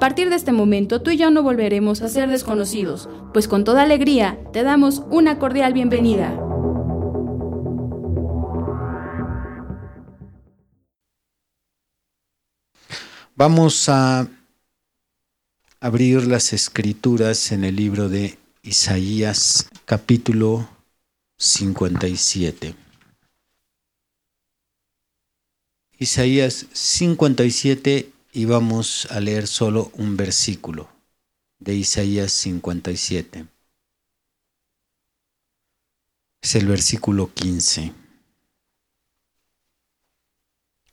A partir de este momento tú y yo no volveremos a ser desconocidos, pues con toda alegría te damos una cordial bienvenida. Vamos a abrir las escrituras en el libro de Isaías capítulo 57. Isaías 57 y vamos a leer solo un versículo de Isaías 57. Es el versículo 15.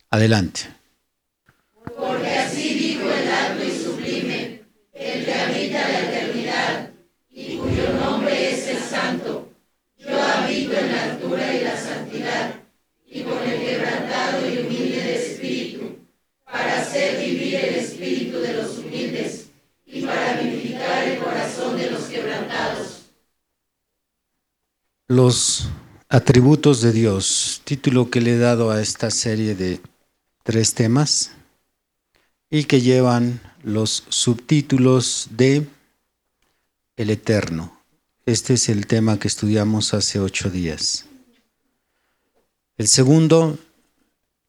Adelante. Los atributos de Dios, título que le he dado a esta serie de tres temas y que llevan los subtítulos de El Eterno. Este es el tema que estudiamos hace ocho días. El segundo,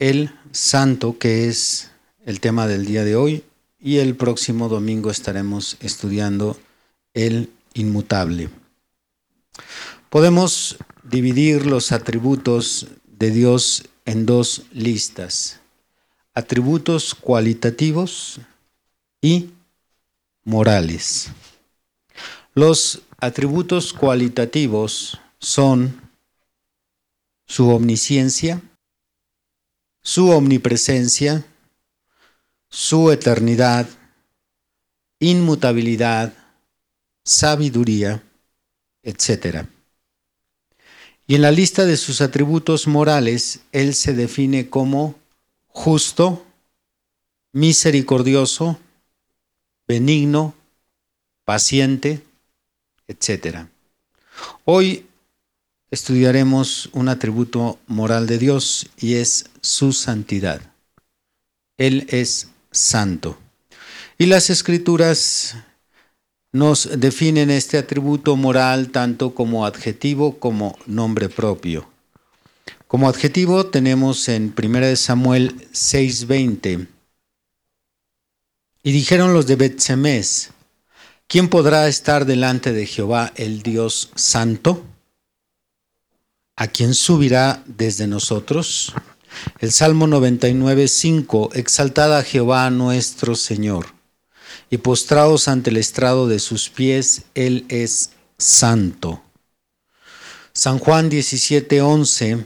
el Santo, que es el tema del día de hoy, y el próximo domingo estaremos estudiando el Inmutable. Podemos dividir los atributos de Dios en dos listas, atributos cualitativos y morales. Los atributos cualitativos son su omnisciencia, su omnipresencia, su eternidad, inmutabilidad, sabiduría, etc. Y en la lista de sus atributos morales, Él se define como justo, misericordioso, benigno, paciente, etc. Hoy estudiaremos un atributo moral de Dios y es su santidad. Él es santo. Y las escrituras nos definen este atributo moral tanto como adjetivo como nombre propio. Como adjetivo tenemos en 1 Samuel 6:20. Y dijeron los de Betsemes, ¿quién podrá estar delante de Jehová el Dios santo? ¿A quién subirá desde nosotros? El Salmo 99:5, exaltada a Jehová nuestro Señor y postrados ante el estrado de sus pies, Él es santo. San Juan 17:11,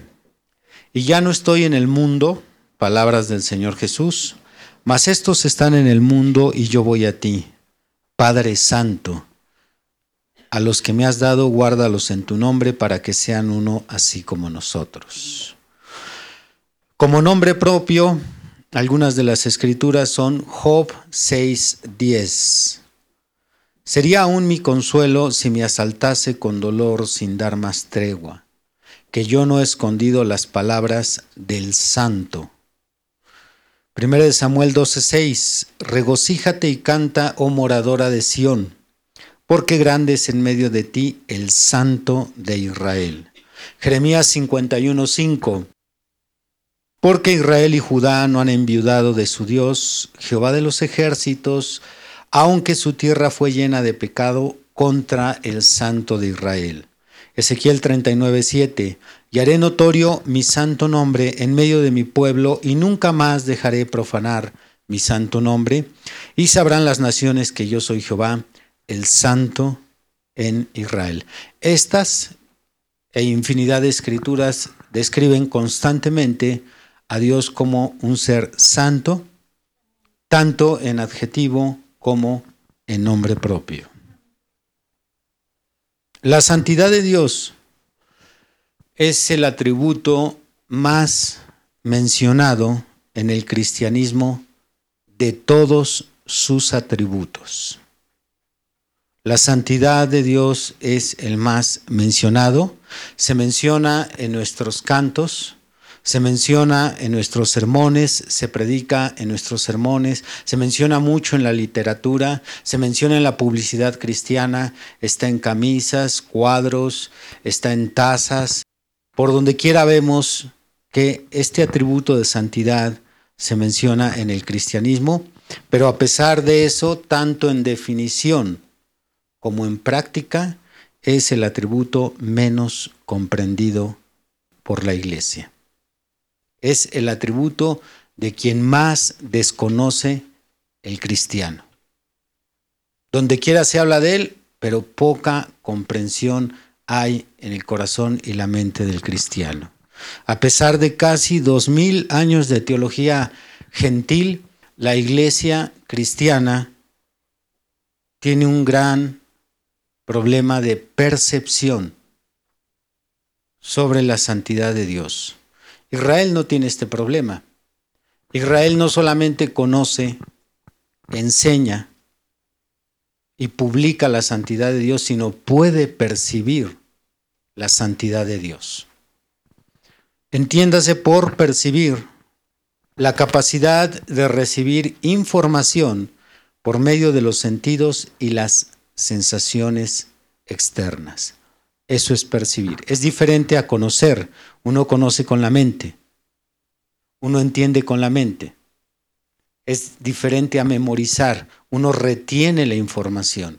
y ya no estoy en el mundo, palabras del Señor Jesús, mas estos están en el mundo y yo voy a ti, Padre Santo. A los que me has dado, guárdalos en tu nombre para que sean uno así como nosotros. Como nombre propio, algunas de las escrituras son Job 6:10. Sería aún mi consuelo si me asaltase con dolor sin dar más tregua, que yo no he escondido las palabras del santo. 1 Samuel 12:6 Regocíjate y canta, oh moradora de Sión, porque grande es en medio de ti el santo de Israel. Jeremías 51:5 porque Israel y Judá no han enviudado de su Dios, Jehová de los ejércitos, aunque su tierra fue llena de pecado contra el Santo de Israel. Ezequiel 39:7 Y haré notorio mi santo nombre en medio de mi pueblo, y nunca más dejaré profanar mi santo nombre, y sabrán las naciones que yo soy Jehová, el santo en Israel. Estas e infinidad de escrituras describen constantemente a Dios como un ser santo, tanto en adjetivo como en nombre propio. La santidad de Dios es el atributo más mencionado en el cristianismo de todos sus atributos. La santidad de Dios es el más mencionado. Se menciona en nuestros cantos, se menciona en nuestros sermones, se predica en nuestros sermones, se menciona mucho en la literatura, se menciona en la publicidad cristiana, está en camisas, cuadros, está en tazas. Por donde quiera vemos que este atributo de santidad se menciona en el cristianismo, pero a pesar de eso, tanto en definición como en práctica, es el atributo menos comprendido por la iglesia. Es el atributo de quien más desconoce el cristiano. Donde quiera se habla de él, pero poca comprensión hay en el corazón y la mente del cristiano. A pesar de casi dos mil años de teología gentil, la iglesia cristiana tiene un gran problema de percepción sobre la santidad de Dios. Israel no tiene este problema. Israel no solamente conoce, enseña y publica la santidad de Dios, sino puede percibir la santidad de Dios. Entiéndase por percibir la capacidad de recibir información por medio de los sentidos y las sensaciones externas. Eso es percibir. Es diferente a conocer. Uno conoce con la mente. Uno entiende con la mente. Es diferente a memorizar. Uno retiene la información.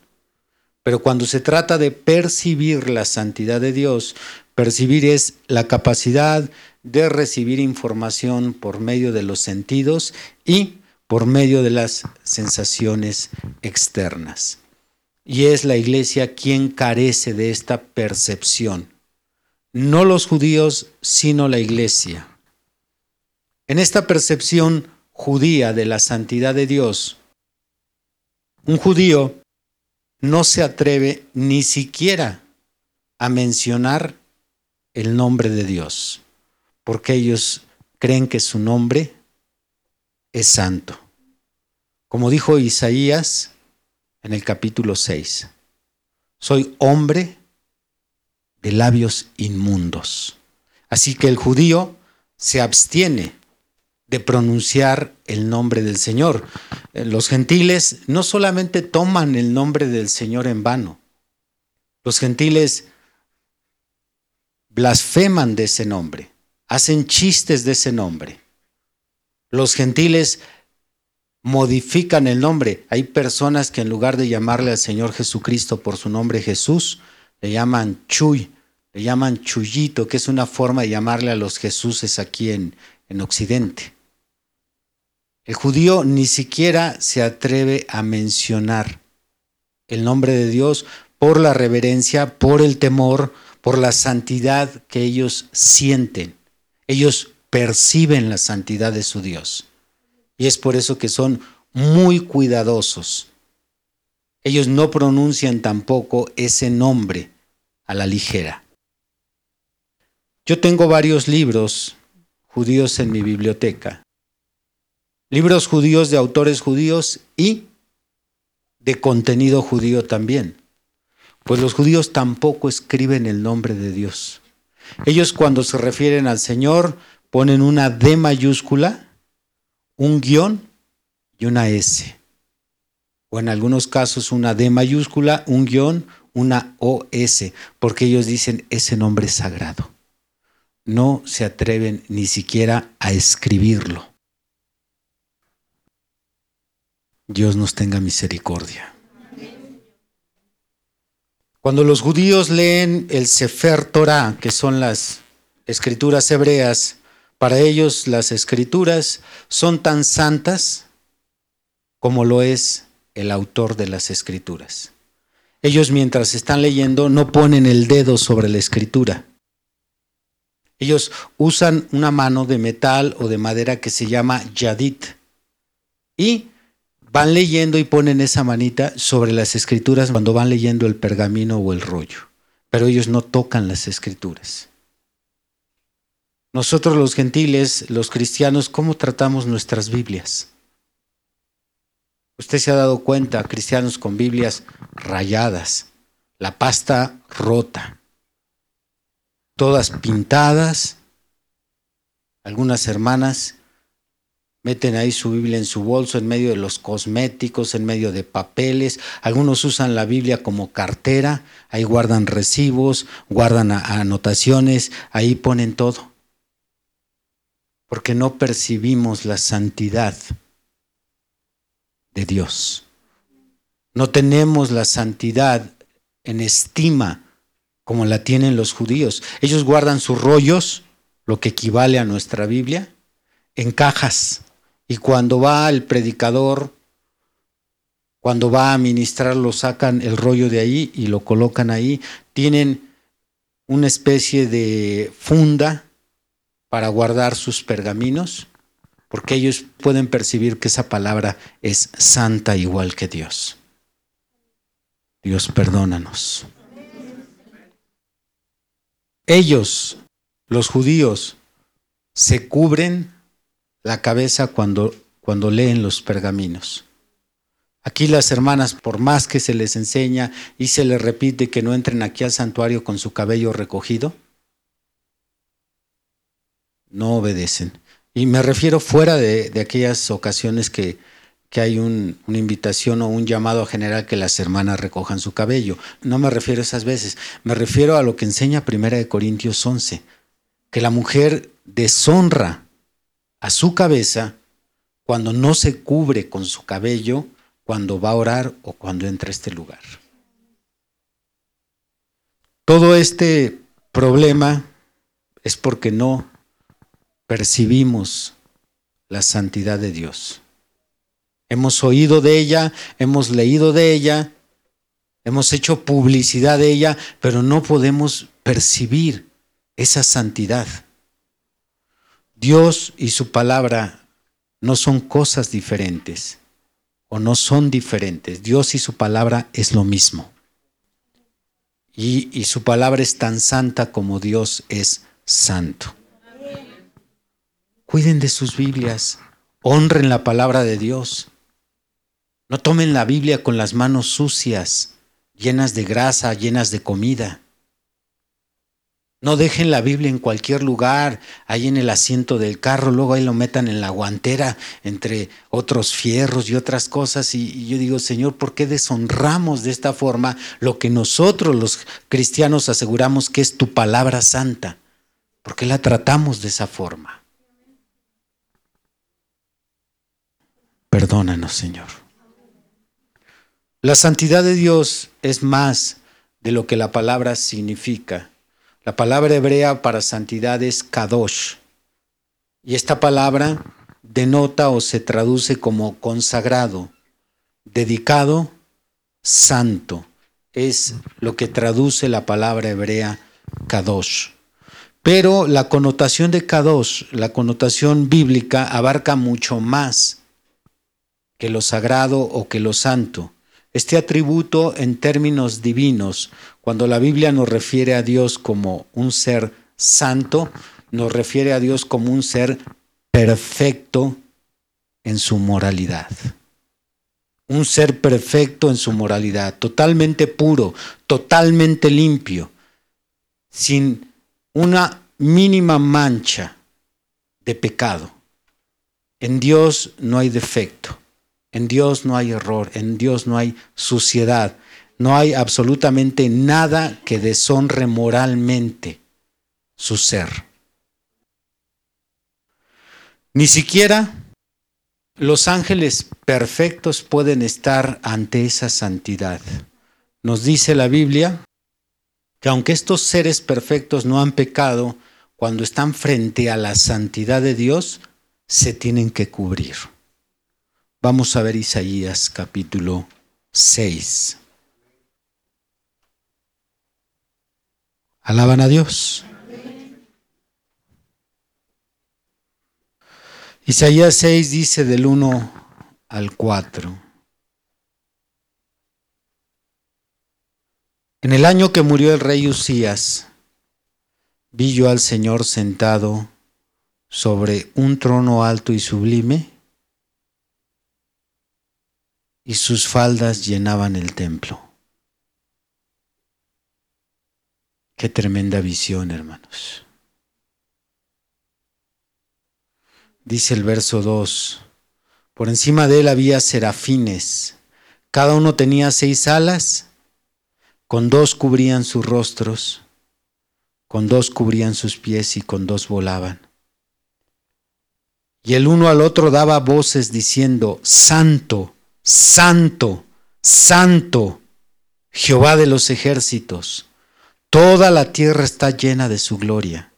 Pero cuando se trata de percibir la santidad de Dios, percibir es la capacidad de recibir información por medio de los sentidos y por medio de las sensaciones externas. Y es la iglesia quien carece de esta percepción. No los judíos, sino la iglesia. En esta percepción judía de la santidad de Dios, un judío no se atreve ni siquiera a mencionar el nombre de Dios, porque ellos creen que su nombre es santo. Como dijo Isaías, en el capítulo 6. Soy hombre de labios inmundos. Así que el judío se abstiene de pronunciar el nombre del Señor. Eh, los gentiles no solamente toman el nombre del Señor en vano, los gentiles blasfeman de ese nombre, hacen chistes de ese nombre. Los gentiles modifican el nombre. Hay personas que en lugar de llamarle al Señor Jesucristo por su nombre Jesús, le llaman Chuy, le llaman Chuyito, que es una forma de llamarle a los Jesuses aquí en, en Occidente. El judío ni siquiera se atreve a mencionar el nombre de Dios por la reverencia, por el temor, por la santidad que ellos sienten. Ellos perciben la santidad de su Dios. Y es por eso que son muy cuidadosos. Ellos no pronuncian tampoco ese nombre a la ligera. Yo tengo varios libros judíos en mi biblioteca. Libros judíos de autores judíos y de contenido judío también. Pues los judíos tampoco escriben el nombre de Dios. Ellos cuando se refieren al Señor ponen una D mayúscula un guion y una S. O en algunos casos una D mayúscula, un guion, una OS, porque ellos dicen ese nombre sagrado. No se atreven ni siquiera a escribirlo. Dios nos tenga misericordia. Cuando los judíos leen el Sefer Torah, que son las escrituras hebreas, para ellos las escrituras son tan santas como lo es el autor de las escrituras. ellos mientras están leyendo no ponen el dedo sobre la escritura. Ellos usan una mano de metal o de madera que se llama yadit y van leyendo y ponen esa manita sobre las escrituras cuando van leyendo el pergamino o el rollo. Pero ellos no tocan las escrituras. Nosotros los gentiles, los cristianos, ¿cómo tratamos nuestras Biblias? Usted se ha dado cuenta, cristianos con Biblias rayadas, la pasta rota, todas pintadas. Algunas hermanas meten ahí su Biblia en su bolso, en medio de los cosméticos, en medio de papeles. Algunos usan la Biblia como cartera, ahí guardan recibos, guardan anotaciones, ahí ponen todo. Porque no percibimos la santidad de Dios. No tenemos la santidad en estima como la tienen los judíos. Ellos guardan sus rollos, lo que equivale a nuestra Biblia, en cajas. Y cuando va el predicador, cuando va a ministrar, lo sacan el rollo de ahí y lo colocan ahí. Tienen una especie de funda para guardar sus pergaminos porque ellos pueden percibir que esa palabra es santa igual que Dios. Dios, perdónanos. Ellos, los judíos, se cubren la cabeza cuando, cuando leen los pergaminos. Aquí las hermanas, por más que se les enseña y se les repite que no entren aquí al santuario con su cabello recogido, no obedecen. Y me refiero fuera de, aquellas ocasiones que, hay una invitación o un llamado general que las hermanas recojan su cabello. No me refiero a esas veces. Me refiero a lo que enseña Primera de Corintios 11, que la mujer deshonra a su cabeza cuando no se cubre con su cabello, cuando va a orar o cuando entra a este lugar. Todo este problema es porque no percibimos la santidad de Dios. Hemos oído de ella, hemos leído de ella, hemos hecho publicidad de ella, pero no podemos percibir esa santidad. Dios y su palabra no son cosas diferentes o no son diferentes. Dios y su palabra es lo mismo. Y, y su palabra es tan santa como Dios es santo. Cuiden de sus Biblias, honren la palabra de Dios. No tomen la Biblia con las manos sucias, llenas de grasa, llenas de comida. No dejen la Biblia en cualquier lugar, ahí en el asiento del carro, luego ahí lo metan en la guantera entre otros fierros y otras cosas. Y, yo digo, Señor, ¿por qué deshonramos de esta forma lo que nosotros los cristianos aseguramos que es tu palabra santa? ¿Por qué la tratamos de esa forma? Perdónanos, Señor. La santidad de Dios es más de lo que la palabra significa. La palabra hebrea para santidad es kadosh. Y esta palabra denota o se traduce como consagrado, dedicado, santo. Es lo que traduce la palabra hebrea kadosh. Pero la connotación de kadosh, la connotación bíblica, abarca mucho más que lo sagrado o que lo santo. Este atributo en términos divinos, cuando la Biblia nos refiere a Dios como un ser santo, nos refiere a Dios como un ser perfecto en su moralidad. Un ser perfecto en su moralidad, totalmente puro, totalmente limpio, sin una mínima mancha de pecado. En Dios no hay defecto. En Dios no hay error, en Dios no hay suciedad, no hay absolutamente nada que deshonre moralmente su ser. Ni siquiera los ángeles perfectos pueden estar ante esa santidad. Nos dice la Biblia que aunque estos seres perfectos no han pecado, cuando están frente a la santidad de Dios, se tienen que cubrir. Vamos a ver Isaías capítulo 6. Alaban a Dios. Isaías 6 dice del 1 al 4. En el año que murió el rey Usías, vi yo al Señor sentado sobre un trono alto y sublime, y sus faldas llenaban el templo. Qué tremenda visión, hermanos. Dice el verso 2, por encima de él había serafines, cada uno tenía seis alas, con dos cubrían sus rostros, con dos cubrían sus pies y con dos volaban. Y el uno al otro daba voces diciendo, Santo, Santo, Santo, Jehová de los ejércitos, toda la tierra está llena de su gloria.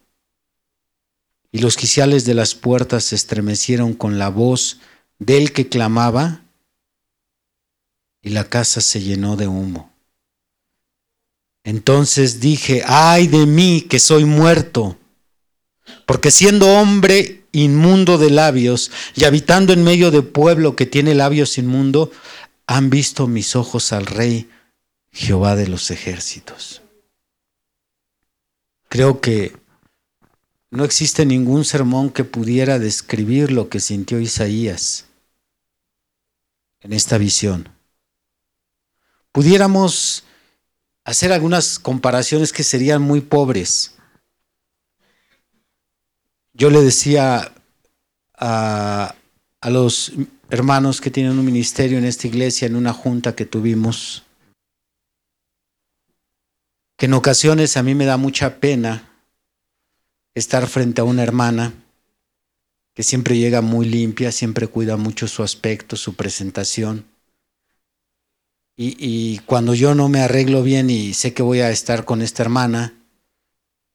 Y los quiciales de las puertas se estremecieron con la voz del que clamaba, y la casa se llenó de humo. Entonces dije, ay de mí que soy muerto, porque siendo hombre inmundo de labios y habitando en medio de pueblo que tiene labios inmundo, han visto mis ojos al rey Jehová de los ejércitos. Creo que no existe ningún sermón que pudiera describir lo que sintió Isaías en esta visión. Pudiéramos hacer algunas comparaciones que serían muy pobres. Yo le decía a, a, los hermanos que tienen un ministerio en esta iglesia, en una junta que tuvimos, que en ocasiones a mí me da mucha pena estar frente a una hermana que siempre llega muy limpia, siempre cuida mucho su aspecto, su presentación. Y, y, cuando yo no me arreglo bien y sé que voy a estar con esta hermana,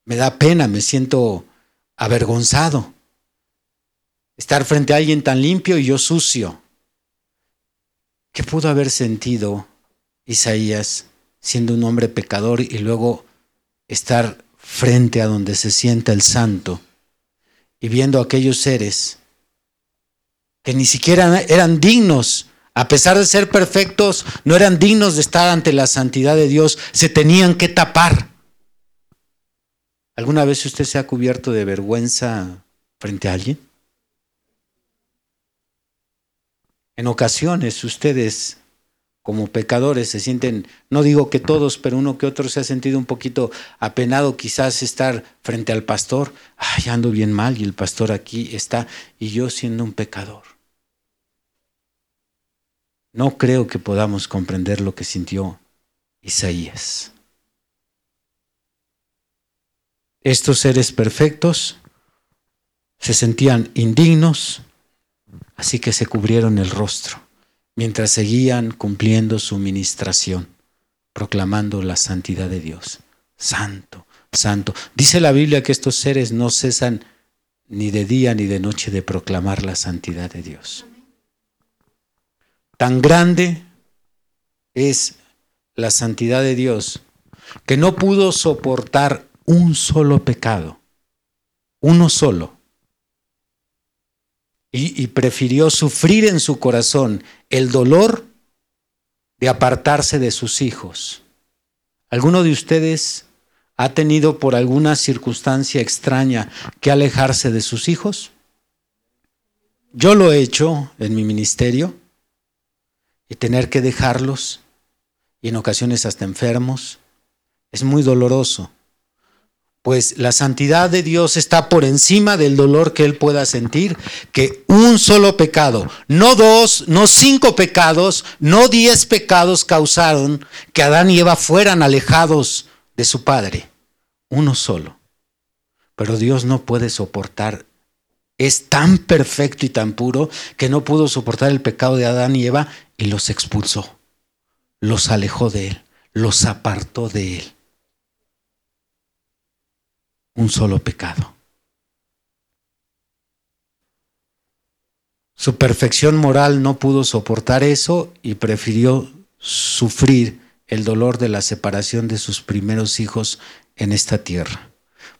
me da pena, me siento avergonzado. Estar frente a alguien tan limpio y yo sucio. ¿Qué pudo haber sentido Isaías siendo un hombre pecador y luego estar frente a donde se sienta el santo y viendo aquellos seres que ni siquiera eran dignos, a pesar de ser perfectos, no eran dignos de estar ante la santidad de Dios, se tenían que tapar. ¿Alguna vez usted se ha cubierto de vergüenza frente a alguien? En ocasiones ustedes como pecadores se sienten, no digo que todos, pero uno que otro se ha sentido un poquito apenado quizás estar frente al pastor, ay, ando bien mal y el pastor aquí está y yo siendo un pecador. No creo que podamos comprender lo que sintió Isaías. Estos seres perfectos se sentían indignos, así que se cubrieron el rostro mientras seguían cumpliendo su ministración, proclamando la santidad de Dios. Santo, santo. Dice la Biblia que estos seres no cesan ni de día ni de noche de proclamar la santidad de Dios. Tan grande es la santidad de Dios que no pudo soportar un solo pecado, uno solo y, prefirió sufrir en su corazón el dolor de apartarse de sus hijos. ¿Alguno de ustedes ha tenido por alguna circunstancia extraña que alejarse de sus hijos? Yo lo he hecho en mi ministerio y tener que dejarlos y en ocasiones hasta enfermos es muy doloroso pues la santidad de Dios está por encima del dolor que él pueda sentir, que un solo pecado, no dos, no cinco pecados, no diez pecados causaron que Adán y Eva fueran alejados de su Padre, uno solo. Pero Dios no puede soportar, es tan perfecto y tan puro que no pudo soportar el pecado de Adán y Eva y los expulsó, los alejó de él, los apartó de él un solo pecado. Su perfección moral no pudo soportar eso y prefirió sufrir el dolor de la separación de sus primeros hijos en esta tierra,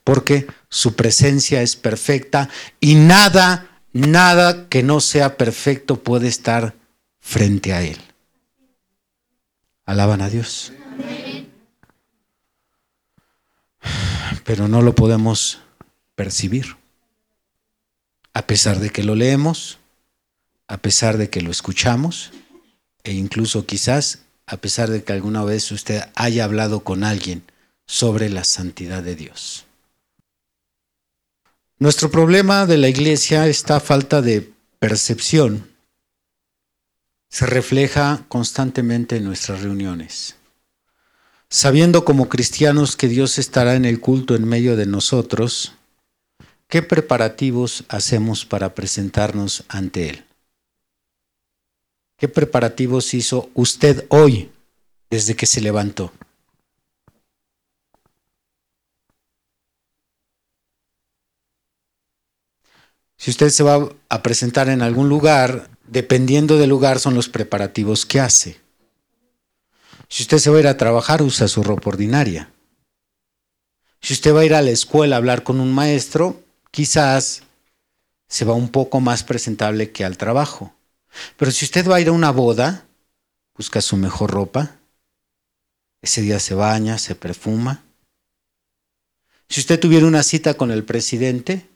porque su presencia es perfecta y nada, nada que no sea perfecto puede estar frente a Él. Alaban a Dios. Pero no lo podemos percibir. A pesar de que lo leemos, a pesar de que lo escuchamos, e incluso quizás a pesar de que alguna vez usted haya hablado con alguien sobre la santidad de Dios. Nuestro problema de la iglesia, esta falta de percepción, se refleja constantemente en nuestras reuniones. Sabiendo como cristianos que Dios estará en el culto en medio de nosotros, ¿qué preparativos hacemos para presentarnos ante Él? ¿Qué preparativos hizo usted hoy desde que se levantó? Si usted se va a presentar en algún lugar, dependiendo del lugar son los preparativos que hace. Si usted se va a ir a trabajar, usa su ropa ordinaria. Si usted va a ir a la escuela a hablar con un maestro, quizás se va un poco más presentable que al trabajo. Pero si usted va a ir a una boda, busca su mejor ropa. Ese día se baña, se perfuma. Si usted tuviera una cita con el presidente,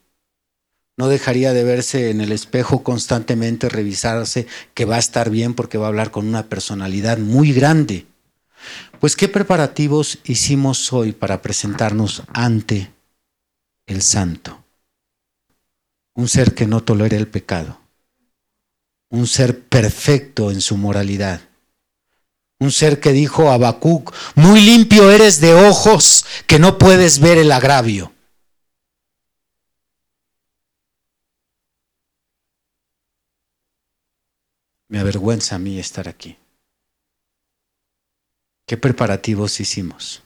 no dejaría de verse en el espejo constantemente, revisarse que va a estar bien porque va a hablar con una personalidad muy grande. Pues ¿qué preparativos hicimos hoy para presentarnos ante el santo? Un ser que no tolera el pecado un ser perfecto en su moralidad. Un ser que dijo a Habacuc, muy limpio eres de ojos que no puedes ver el agravio. Me avergüenza a mí estar aquí. ¿Qué preparativos hicimos?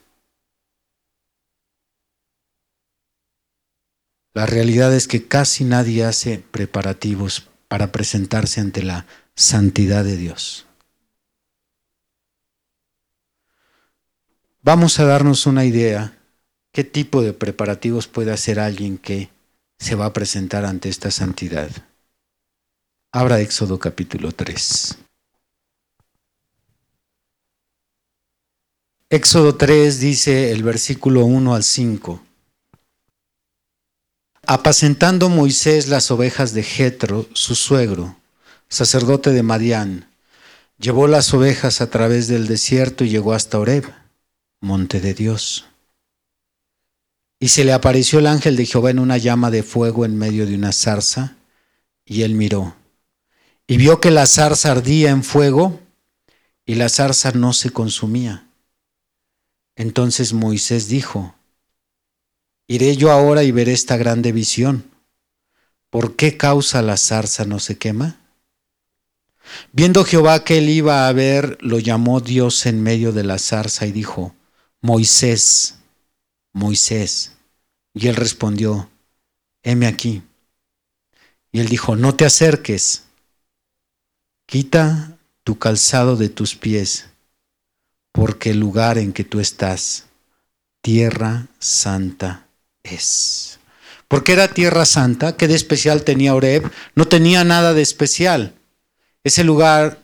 La realidad es que casi nadie hace preparativos para presentarse ante la santidad de Dios. Vamos a darnos una idea qué tipo de preparativos puede hacer alguien que se va a presentar ante esta santidad. Abra Éxodo capítulo 3. Éxodo 3 dice el versículo 1 al 5. Apacentando Moisés las ovejas de Jetro, su suegro, sacerdote de Madián, llevó las ovejas a través del desierto y llegó hasta Oreb, monte de Dios. Y se le apareció el ángel de Jehová en una llama de fuego en medio de una zarza, y él miró, y vio que la zarza ardía en fuego, y la zarza no se consumía. Entonces Moisés dijo, Iré yo ahora y veré esta grande visión. ¿Por qué causa la zarza no se quema? Viendo Jehová que él iba a ver, lo llamó Dios en medio de la zarza y dijo, Moisés, Moisés. Y él respondió, heme aquí. Y él dijo, no te acerques, quita tu calzado de tus pies, porque el lugar en que tú estás, tierra santa es. Porque era tierra santa, ¿qué de especial tenía Oreb? No tenía nada de especial. Ese lugar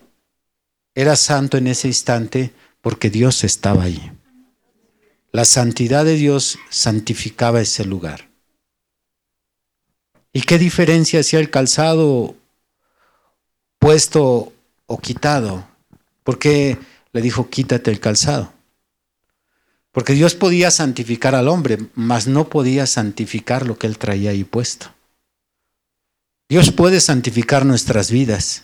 era santo en ese instante porque Dios estaba ahí. La santidad de Dios santificaba ese lugar. ¿Y qué diferencia hacía el calzado puesto o quitado? Porque le dijo, quítate el calzado. Porque Dios podía santificar al hombre, mas no podía santificar lo que él traía ahí puesto. Dios puede santificar nuestras vidas,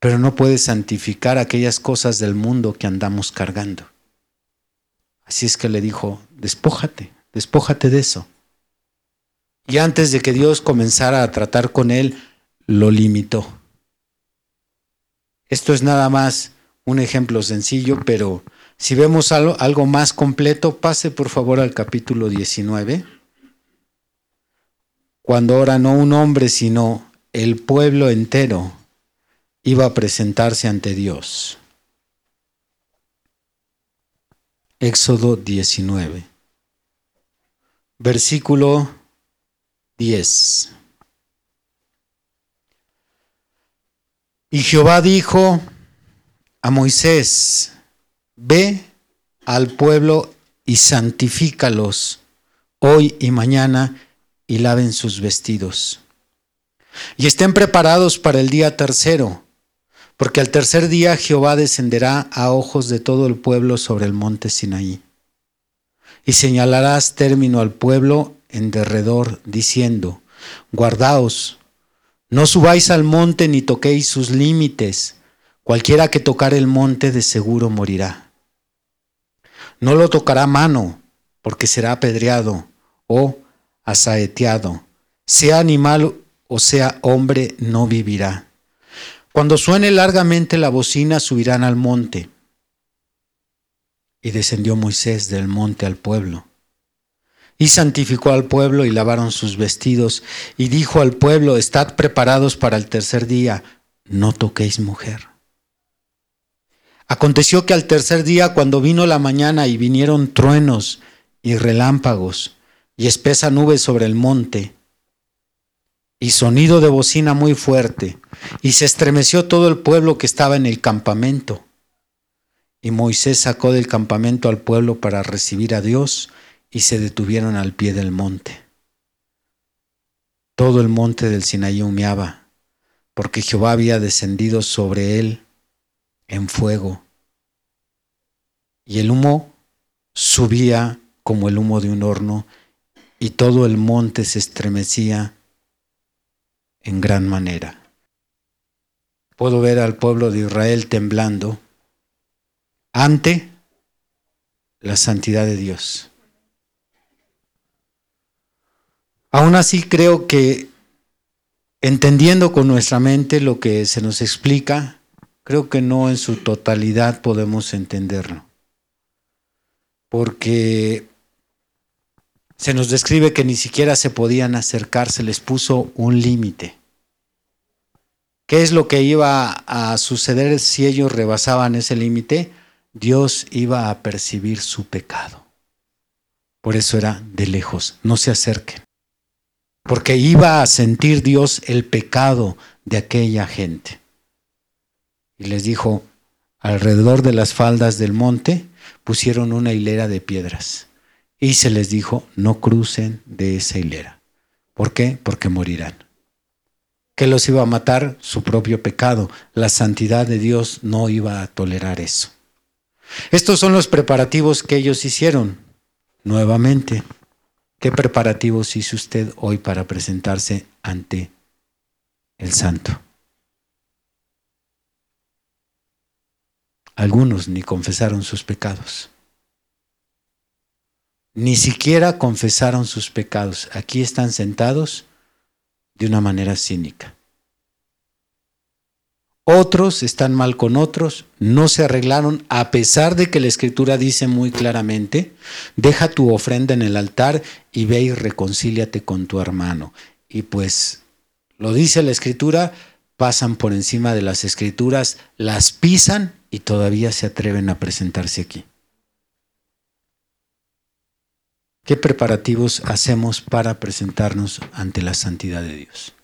pero no puede santificar aquellas cosas del mundo que andamos cargando. Así es que le dijo, despójate, despójate de eso. Y antes de que Dios comenzara a tratar con él, lo limitó. Esto es nada más un ejemplo sencillo, pero si vemos algo, algo más completo, pase por favor al capítulo 19. Cuando ahora no un hombre, sino el pueblo entero iba a presentarse ante Dios. Éxodo 19, versículo 10. Y Jehová dijo a Moisés, ve al pueblo y santifícalos hoy y mañana y laven sus vestidos. Y estén preparados para el día tercero, porque al tercer día Jehová descenderá a ojos de todo el pueblo sobre el monte Sinaí. Y señalarás término al pueblo en derredor, diciendo, guardaos, no subáis al monte ni toquéis sus límites, cualquiera que tocar el monte de seguro morirá. No lo tocará mano, porque será apedreado o asaeteado, sea animal o sea hombre, no vivirá. Cuando suene largamente la bocina, subirán al monte. Y descendió Moisés del monte al pueblo. Y santificó al pueblo y lavaron sus vestidos. Y dijo al pueblo, estad preparados para el tercer día, no toquéis mujer. Aconteció que al tercer día, cuando vino la mañana y vinieron truenos y relámpagos y espesa nube sobre el monte, y sonido de bocina muy fuerte, y se estremeció todo el pueblo que estaba en el campamento. Y Moisés sacó del campamento al pueblo para recibir a Dios, y se detuvieron al pie del monte. Todo el monte del Sinaí humeaba, porque Jehová había descendido sobre él en fuego, y el humo subía como el humo de un horno, y todo el monte se estremecía en gran manera. Puedo ver al pueblo de Israel temblando ante la santidad de Dios. Aún así creo que entendiendo con nuestra mente lo que se nos explica, creo que no en su totalidad podemos entenderlo. Porque se nos describe que ni siquiera se podían acercar, se les puso un límite. ¿Qué es lo que iba a suceder si ellos rebasaban ese límite? Dios iba a percibir su pecado. Por eso era de lejos, no se acerquen. Porque iba a sentir Dios el pecado de aquella gente. Y les dijo, alrededor de las faldas del monte pusieron una hilera de piedras y se les dijo, no crucen de esa hilera. ¿Por qué? Porque morirán. ¿Qué los iba a matar? Su propio pecado. La santidad de Dios no iba a tolerar eso. Estos son los preparativos que ellos hicieron. Nuevamente, ¿qué preparativos hizo usted hoy para presentarse ante el santo? Algunos ni confesaron sus pecados ni siquiera confesaron sus pecados. Aquí están sentados de una manera cínica. Otros están mal con otros, no se arreglaron, a pesar de que la escritura dice muy claramente, deja tu ofrenda en el altar y ve y reconcíliate con tu hermano. Y pues lo dice la escritura, pasan por encima de las escrituras, las pisan y todavía se atreven a presentarse aquí. ¿Qué preparativos hacemos para presentarnos ante la santidad de Dios?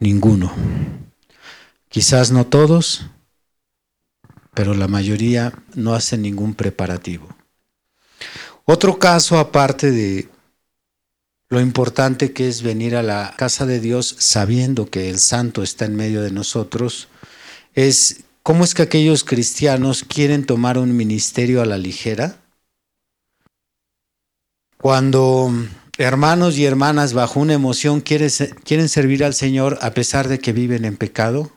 Ninguno. Quizás no todos, pero la mayoría no hacen ningún preparativo. Otro caso aparte de lo importante que es venir a la casa de Dios sabiendo que el santo está en medio de nosotros, es ¿Cómo es que aquellos cristianos quieren tomar un ministerio a la ligera? Cuando hermanos y hermanas bajo una emoción quieren, servir al Señor a pesar de que viven en pecado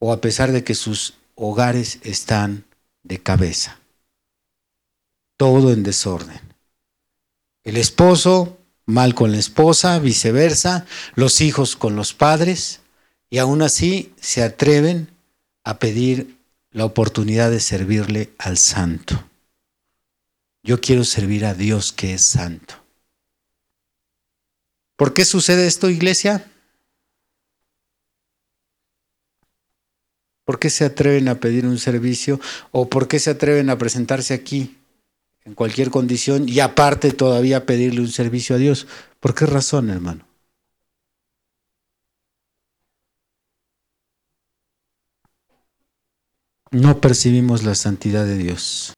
o a pesar de que sus hogares están de cabeza. Todo en desorden. El esposo mal con la esposa, viceversa, los hijos con los padres, y aún así se atreven a pedir la oportunidad de servirle al santo. Yo quiero servir a Dios que es santo. ¿Por qué sucede esto, iglesia? ¿Por qué se atreven a pedir un servicio? ¿O por qué se atreven a presentarse aquí en cualquier condición y aparte todavía pedirle un servicio a Dios? ¿Por qué razón, hermano? No percibimos la santidad de Dios.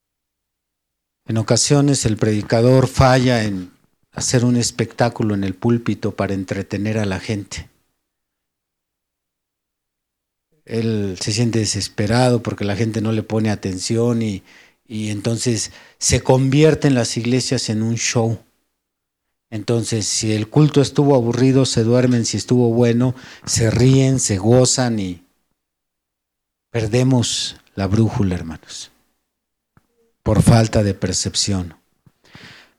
En ocasiones el predicador falla en hacer un espectáculo en el púlpito para entretener a la gente. Él se siente desesperado porque la gente no le pone atención y, y entonces se convierte en las iglesias en un show. Entonces, si el culto estuvo aburrido, se duermen, si estuvo bueno, se ríen, se gozan y perdemos la brújula, hermanos, por falta de percepción.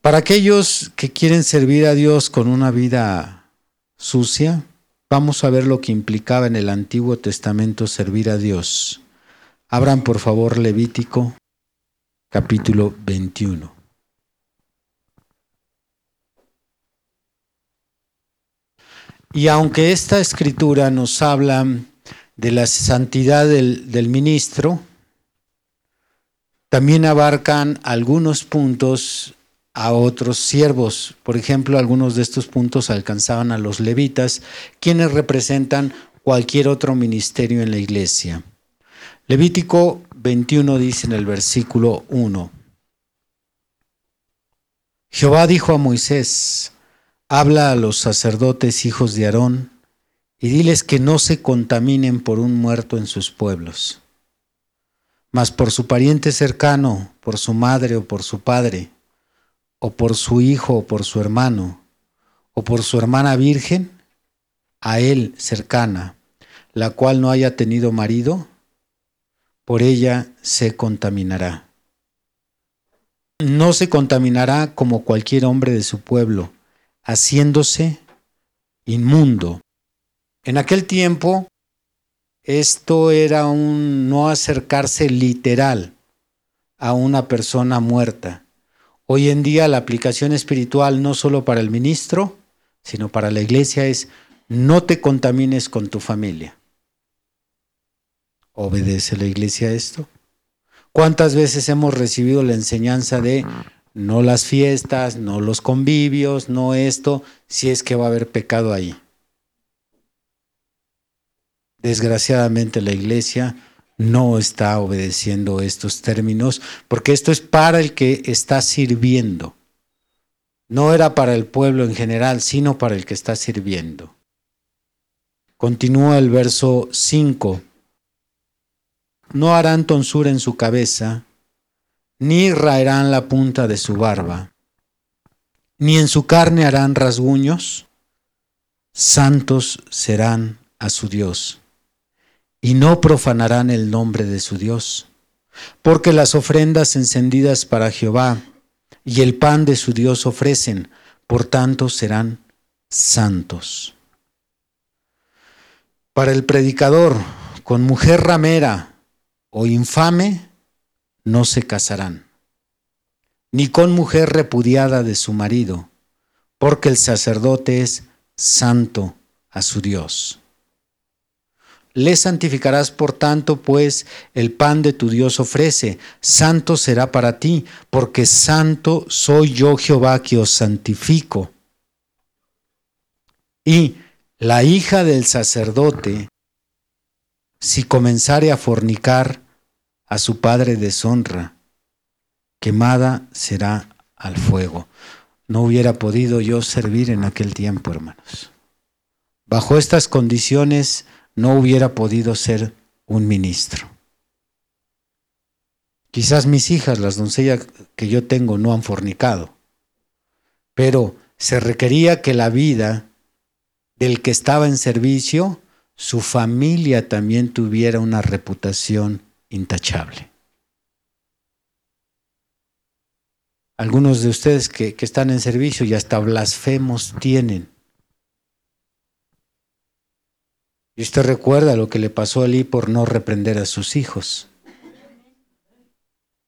Para aquellos que quieren servir a Dios con una vida sucia, vamos a ver lo que implicaba en el Antiguo Testamento servir a Dios. Abran por favor Levítico capítulo 21. Y aunque esta escritura nos habla de la santidad del, del, ministro, también abarcan algunos puntos a otros siervos. Por ejemplo, algunos de estos puntos alcanzaban a los levitas, quienes representan cualquier otro ministerio en la iglesia. Levítico 21 dice en el versículo 1. Jehová dijo a Moisés, habla a los sacerdotes hijos de Aarón y diles que no se contaminen por un muerto en sus pueblos, mas por su pariente cercano, por su madre o por su padre, o por su hijo o por su hermano, o por su hermana virgen, a él cercana, la cual no haya tenido marido, por ella se contaminará. No se contaminará como cualquier hombre de su pueblo, haciéndose inmundo. En aquel tiempo, esto era un no acercarse literal a una persona muerta Hoy en día la aplicación espiritual no solo para el ministro, sino para la iglesia es no te contamines con tu familia. ¿Obedece la iglesia esto? ¿Cuántas veces hemos recibido la enseñanza de no las fiestas, no los convivios, no esto, si es que va a haber pecado ahí? Desgraciadamente la iglesia no está obedeciendo estos términos, porque esto es para el que está sirviendo. No era para el pueblo en general, sino para el que está sirviendo. Continúa el verso 5. No harán tonsura en su cabeza, ni raerán la punta de su barba, ni en su carne harán rasguños, santos serán a su Dios y no profanarán el nombre de su Dios, porque las ofrendas encendidas para Jehová y el pan de su Dios ofrecen, por tanto serán santos. Para el predicador, con mujer ramera o infame, no se casarán, ni con mujer repudiada de su marido, porque el sacerdote es santo a su Dios. Le santificarás por tanto, pues el pan de tu Dios ofrece. Santo será para ti, porque santo soy yo Jehová que os santifico. Y la hija del sacerdote, si comenzare a fornicar, a su padre deshonra, quemada será al fuego. No hubiera podido yo servir en aquel tiempo, hermanos. Bajo estas condiciones, no hubiera podido ser un ministro. Quizás mis hijas, las doncellas que yo tengo, no han fornicado, pero se requería que la vida del que estaba en servicio, su familia también tuviera una reputación intachable. Algunos de ustedes que, que están en servicio y hasta blasfemos tienen Y usted recuerda lo que le pasó a Elí por no reprender a sus hijos.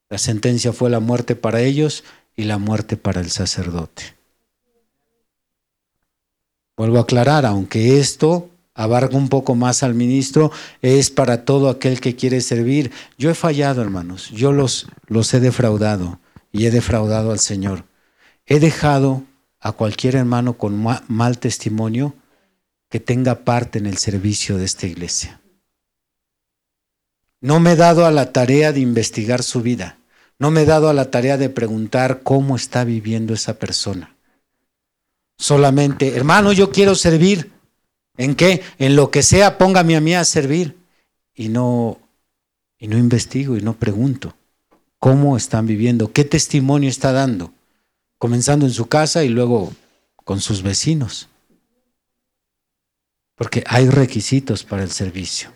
La sentencia fue la muerte para ellos y la muerte para el sacerdote. Vuelvo a aclarar, aunque esto abarca un poco más al ministro, es para todo aquel que quiere servir. Yo he fallado, hermanos, yo los, los he defraudado y he defraudado al Señor. He dejado a cualquier hermano con mal testimonio que tenga parte en el servicio de esta iglesia. No me he dado a la tarea de investigar su vida. No me he dado a la tarea de preguntar cómo está viviendo esa persona. Solamente, hermano, yo quiero servir. ¿En qué? En lo que sea, póngame a mí a servir. Y no, y no investigo y no pregunto cómo están viviendo, qué testimonio está dando, comenzando en su casa y luego con sus vecinos. Porque hay requisitos para el servicio.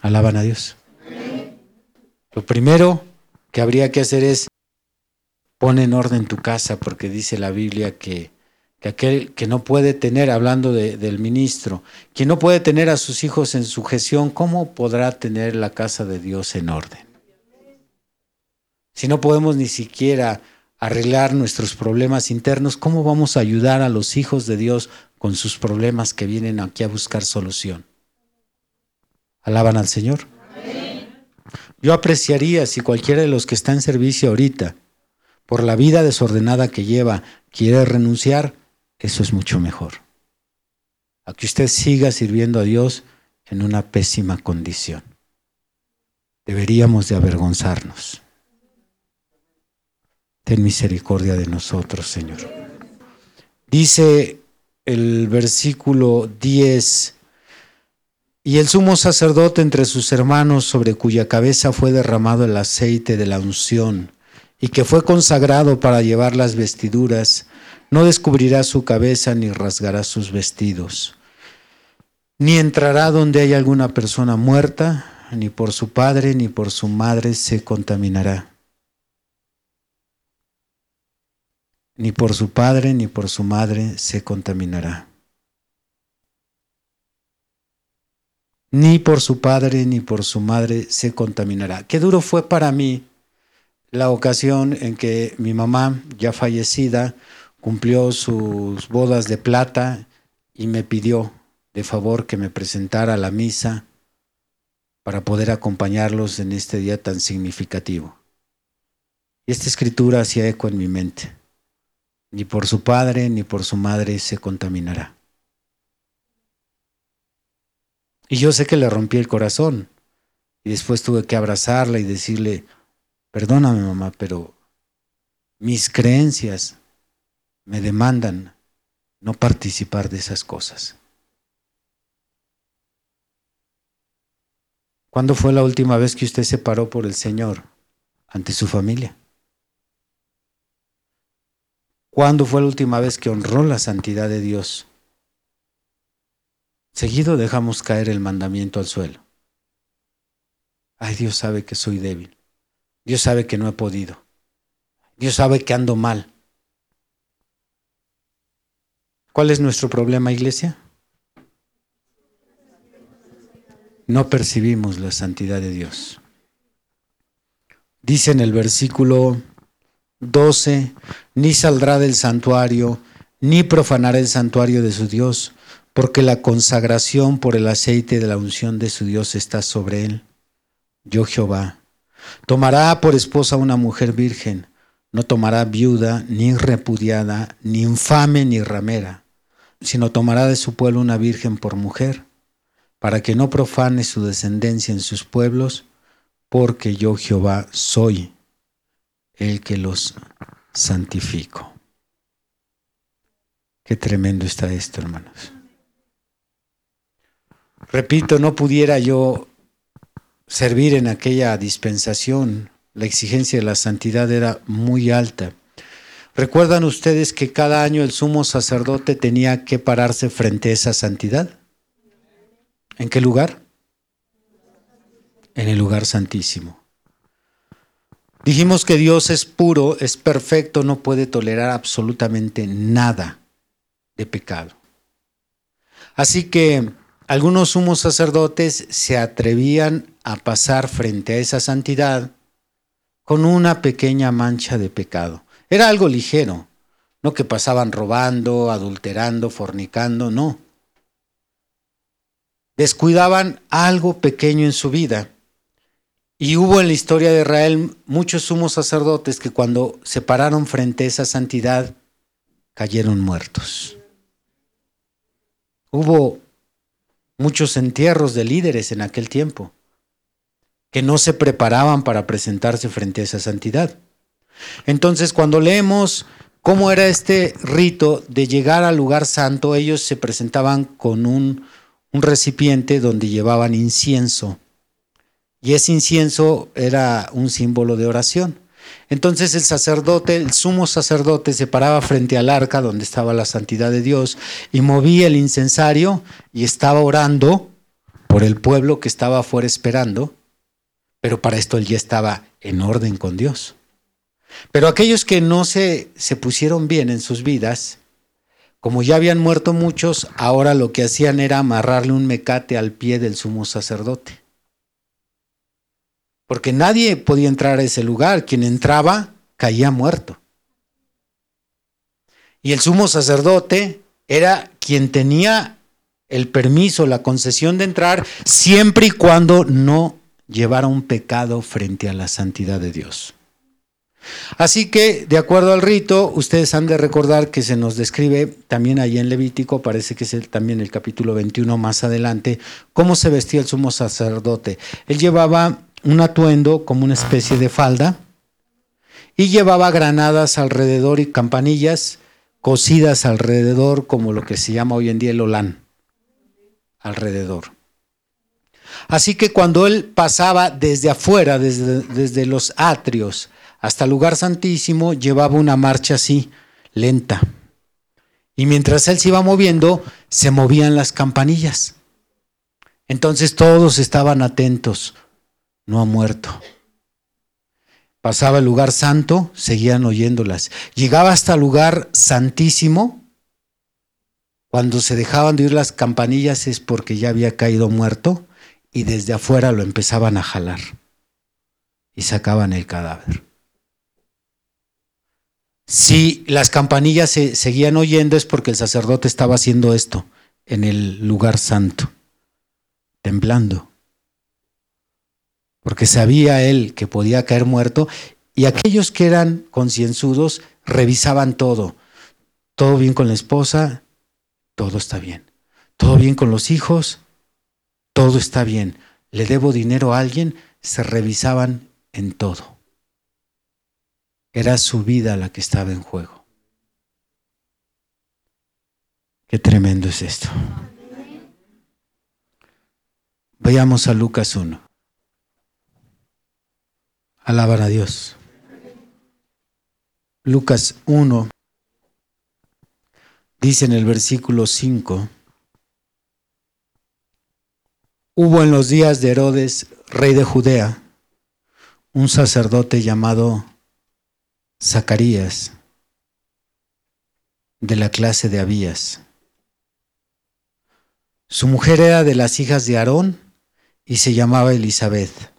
Alaban a Dios. Lo primero que habría que hacer es poner en orden tu casa, porque dice la Biblia que, aquel que no puede tener, hablando del ministro, quien no puede tener a sus hijos en sujeción, ¿cómo podrá tener la casa de Dios en orden? Si no podemos ni siquiera arreglar nuestros problemas internos, ¿cómo vamos a ayudar a los hijos de Dios con sus problemas que vienen aquí a buscar solución? ¿Alaban al Señor? Yo apreciaría si cualquiera de los que está en servicio ahorita, por la vida desordenada que lleva, quiere renunciar, eso es mucho mejor. A que usted siga sirviendo a Dios en una pésima condición. Deberíamos de avergonzarnos. Ten misericordia de nosotros, Señor. Dice el versículo 10, y el sumo sacerdote entre sus hermanos sobre cuya cabeza fue derramado el aceite de la unción y que fue consagrado para llevar las vestiduras, no descubrirá su cabeza ni rasgará sus vestidos, ni entrará donde hay alguna persona muerta, ni por su padre ni por su madre se contaminará. Ni por su padre ni por su madre se contaminará. ni por su padre ni por su madre se contaminará. Qué duro fue para mí la ocasión en que mi mamá, ya fallecida, cumplió sus bodas de plata y me pidió de favor que me presentara a la misa para poder acompañarlos en este día tan significativo. Y esta escritura hacía eco en mi mente. Ni por su padre ni por su madre se contaminará. Y yo sé que le rompí el corazón. Y después tuve que abrazarla y decirle, perdóname mamá, pero mis creencias me demandan no participar de esas cosas. ¿Cuándo fue la última vez que usted se paró por el Señor ante su familia? ¿Cuándo fue la última vez que honró la santidad de Dios Seguido dejamos caer el mandamiento al suelo. Ay, Dios sabe que soy débil. Dios sabe que no he podido. Dios sabe que ando mal. ¿Cuál es nuestro problema, iglesia? No percibimos la santidad de Dios. Dice en el versículo 12, ni saldrá del santuario, ni profanará el santuario de su Dios, porque la consagración por el aceite de la unción de su Dios está sobre él. Yo Jehová. Tomará por esposa una mujer virgen, no tomará viuda, ni repudiada, ni infame, ni ramera, sino tomará de su pueblo una virgen por mujer, para que no profane su descendencia en sus pueblos, porque yo Jehová soy el que los santifico. Qué tremendo está esto, hermanos. Repito, no pudiera yo servir en aquella dispensación. La exigencia de la santidad era muy alta. ¿Recuerdan ustedes que cada año el sumo sacerdote tenía que pararse frente a esa santidad? ¿En qué lugar? En el lugar santísimo. Dijimos que Dios es puro, es perfecto, no puede tolerar absolutamente nada de pecado. Así que algunos sumos sacerdotes se atrevían a pasar frente a esa santidad con una pequeña mancha de pecado. Era algo ligero, no que pasaban robando, adulterando, fornicando, no. descuidaban algo pequeño en su vida. Y hubo en la historia de Israel muchos sumos sacerdotes que cuando se pararon frente a esa santidad cayeron muertos. Hubo muchos entierros de líderes en aquel tiempo que no se preparaban para presentarse frente a esa santidad. Entonces, cuando leemos cómo era este rito de llegar al lugar santo, ellos se presentaban con un, recipiente donde llevaban incienso. Y ese incienso era un símbolo de oración. Entonces el sacerdote, el sumo sacerdote, se paraba frente al arca donde estaba la santidad de Dios y movía el incensario y estaba orando por el pueblo que estaba afuera esperando, pero para esto él ya estaba en orden con Dios. Pero aquellos que no se, se pusieron bien en sus vidas, como ya habían muerto muchos, ahora lo que hacían era amarrarle un mecate al pie del sumo sacerdote. Porque nadie podía entrar a ese lugar. Quien entraba caía muerto. Y el sumo sacerdote era quien tenía el permiso, la concesión de entrar, siempre y cuando no llevara un pecado frente a la santidad de Dios. Así que, de acuerdo al rito, ustedes han de recordar que se nos describe también ahí en Levítico, parece que es también el capítulo 21 más adelante, cómo se vestía el sumo sacerdote. Él llevaba un atuendo como una especie de falda y llevaba granadas alrededor y campanillas cosidas alrededor como lo que se llama hoy en día el olán, alrededor. Así que cuando él pasaba desde afuera, desde, desde los atrios, hasta el lugar santísimo, llevaba una marcha así, lenta. Y mientras él se iba moviendo, se movían las campanillas. Entonces todos estaban atentos, no ha muerto. Pasaba el lugar santo, seguían oyéndolas. Llegaba hasta el lugar santísimo. Cuando se dejaban de oír las campanillas es porque ya había caído muerto y desde afuera lo empezaban a jalar y sacaban el cadáver. Si las campanillas se seguían oyendo es porque el sacerdote estaba haciendo esto en el lugar santo, temblando. Porque sabía él que podía caer muerto y aquellos que eran concienzudos revisaban todo. Todo bien con la esposa, todo está bien. Todo bien con los hijos, todo está bien. Le debo dinero a alguien, se revisaban en todo. Era su vida la que estaba en juego. Qué tremendo es esto. Vayamos a Lucas 1. Alaban a Dios. Lucas 1 dice en el versículo 5, hubo en los días de Herodes, rey de Judea, un sacerdote llamado Zacarías, de la clase de Abías. Su mujer era de las hijas de Aarón y se llamaba Elizabeth.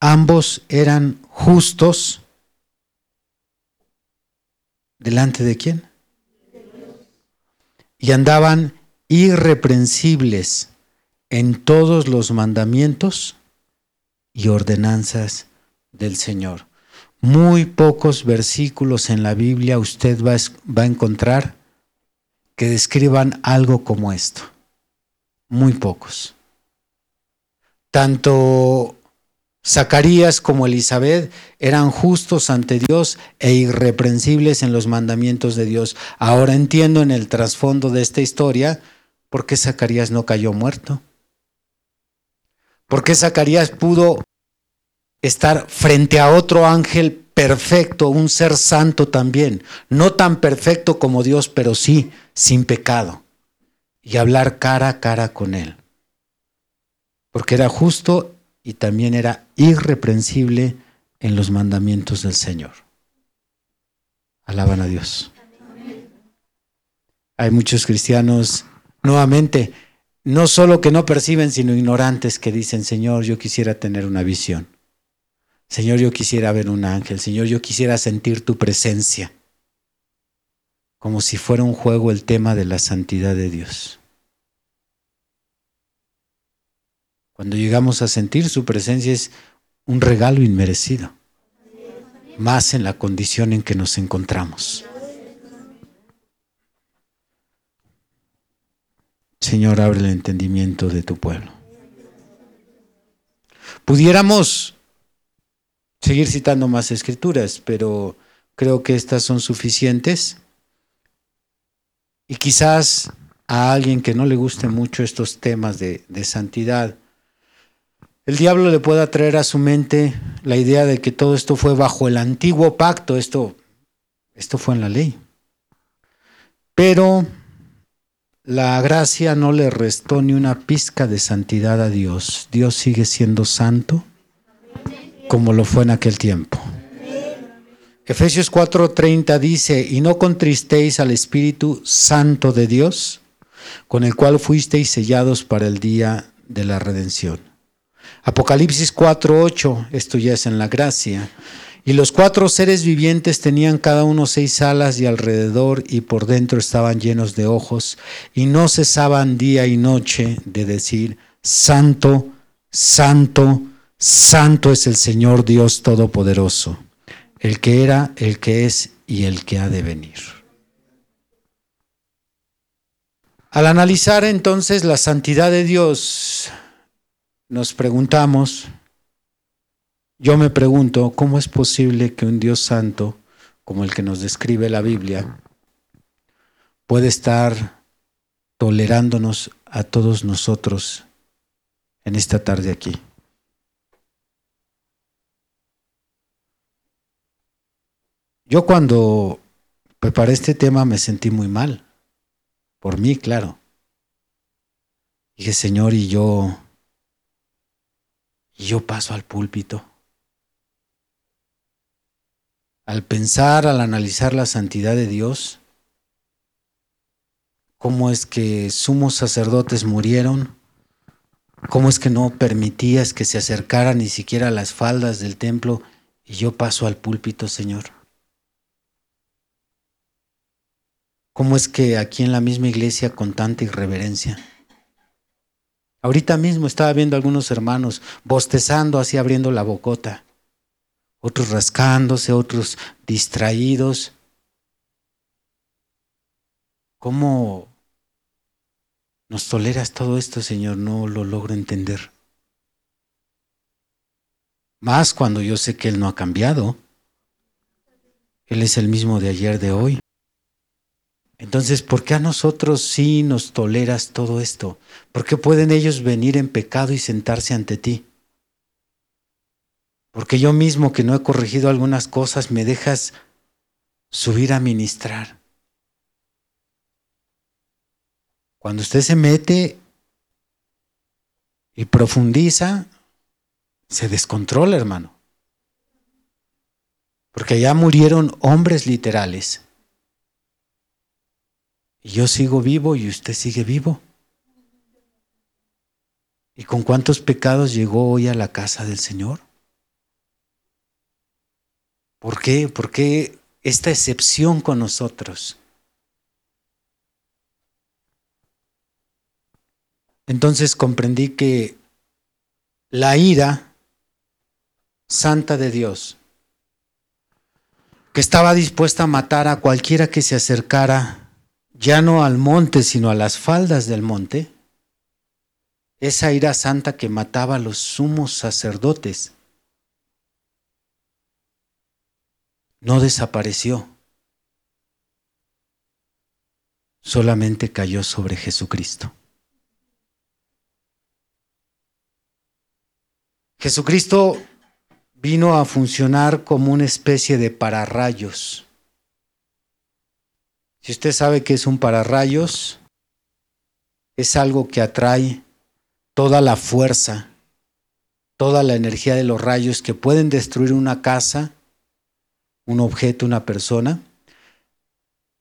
Ambos eran justos. ¿Delante de quién? Y andaban irreprensibles en todos los mandamientos y ordenanzas del Señor muy pocos versículos en la Biblia usted va a, encontrar que describan algo como esto. Muy pocos. Tanto Zacarías como Elizabeth eran justos ante Dios e irreprensibles en los mandamientos de Dios. Ahora entiendo en el trasfondo de esta historia por qué Zacarías no cayó muerto. ¿Por qué Zacarías pudo estar frente a otro ángel perfecto, un ser santo también, no tan perfecto como Dios, pero sí sin pecado, y hablar cara a cara con él. Porque era justo y también era irreprensible en los mandamientos del Señor. Alaban a Dios. Hay muchos cristianos, nuevamente, no solo que no perciben, sino ignorantes que dicen, Señor, yo quisiera tener una visión. Señor, yo quisiera ver un ángel. Señor, yo quisiera sentir tu presencia. Como si fuera un juego el tema de la santidad de Dios. Cuando llegamos a sentir su presencia es un regalo inmerecido, más en la condición en que nos encontramos. Señor, abre el entendimiento de tu pueblo. Pudiéramos seguir citando más escrituras, pero creo que estas son suficientes. Y quizás a alguien que no le guste mucho estos temas de, de, santidad, el diablo le pueda traer a su mente la idea de que todo esto fue bajo el antiguo pacto, esto, esto fue en la ley. Pero la gracia no le restó ni una pizca de santidad a Dios. Dios sigue siendo santo como lo fue en aquel tiempo. Efesios 4:30 dice, y no contristéis al Espíritu Santo de Dios, con el cual fuisteis sellados para el día de la redención. Apocalipsis 4:8, esto ya es en la gracia, y los cuatro seres vivientes tenían cada uno seis alas y alrededor y por dentro estaban llenos de ojos y no cesaban día y noche de decir, Santo, Santo, Santo es el Señor Dios Todopoderoso, el que era, el que es y el que ha de venir. Al analizar entonces la santidad de Dios, nos preguntamos, yo me pregunto, ¿cómo es posible que un Dios santo, como el que nos describe la Biblia, puede estar tolerándonos a todos nosotros en esta tarde aquí? Yo cuando preparé este tema me sentí muy mal, por mí, claro. Dije, Señor, y yo, y yo paso al púlpito al pensar, al analizar la santidad de Dios, cómo es que sumos sacerdotes murieron, cómo es que no permitías que se acercaran ni siquiera a las faldas del templo y yo paso al púlpito, Señor. ¿Cómo es que aquí en la misma iglesia con tanta irreverencia? Ahorita mismo estaba viendo algunos hermanos bostezando así abriendo la bocota otros rascándose, otros distraídos. ¿Cómo nos toleras todo esto, Señor? No lo logro entender. Más cuando yo sé que Él no ha cambiado. Él es el mismo de ayer, de hoy. Entonces, ¿por qué a nosotros sí nos toleras todo esto? ¿Por qué pueden ellos venir en pecado y sentarse ante ti? Porque yo mismo que no he corregido algunas cosas, me dejas subir a ministrar. Cuando usted se mete y profundiza, se descontrola, hermano. Porque ya murieron hombres literales. Y yo sigo vivo y usted sigue vivo. ¿Y con cuántos pecados llegó hoy a la casa del Señor? ¿Por qué? ¿Por qué esta excepción con nosotros? Entonces comprendí que la ira santa de Dios, que estaba dispuesta a matar a cualquiera que se acercara, ya no al monte, sino a las faldas del monte, esa ira santa que mataba a los sumos sacerdotes, no desapareció, solamente cayó sobre Jesucristo. Jesucristo vino a funcionar como una especie de pararrayos. Si usted sabe que es un pararrayos, es algo que atrae toda la fuerza, toda la energía de los rayos que pueden destruir una casa un objeto, una persona.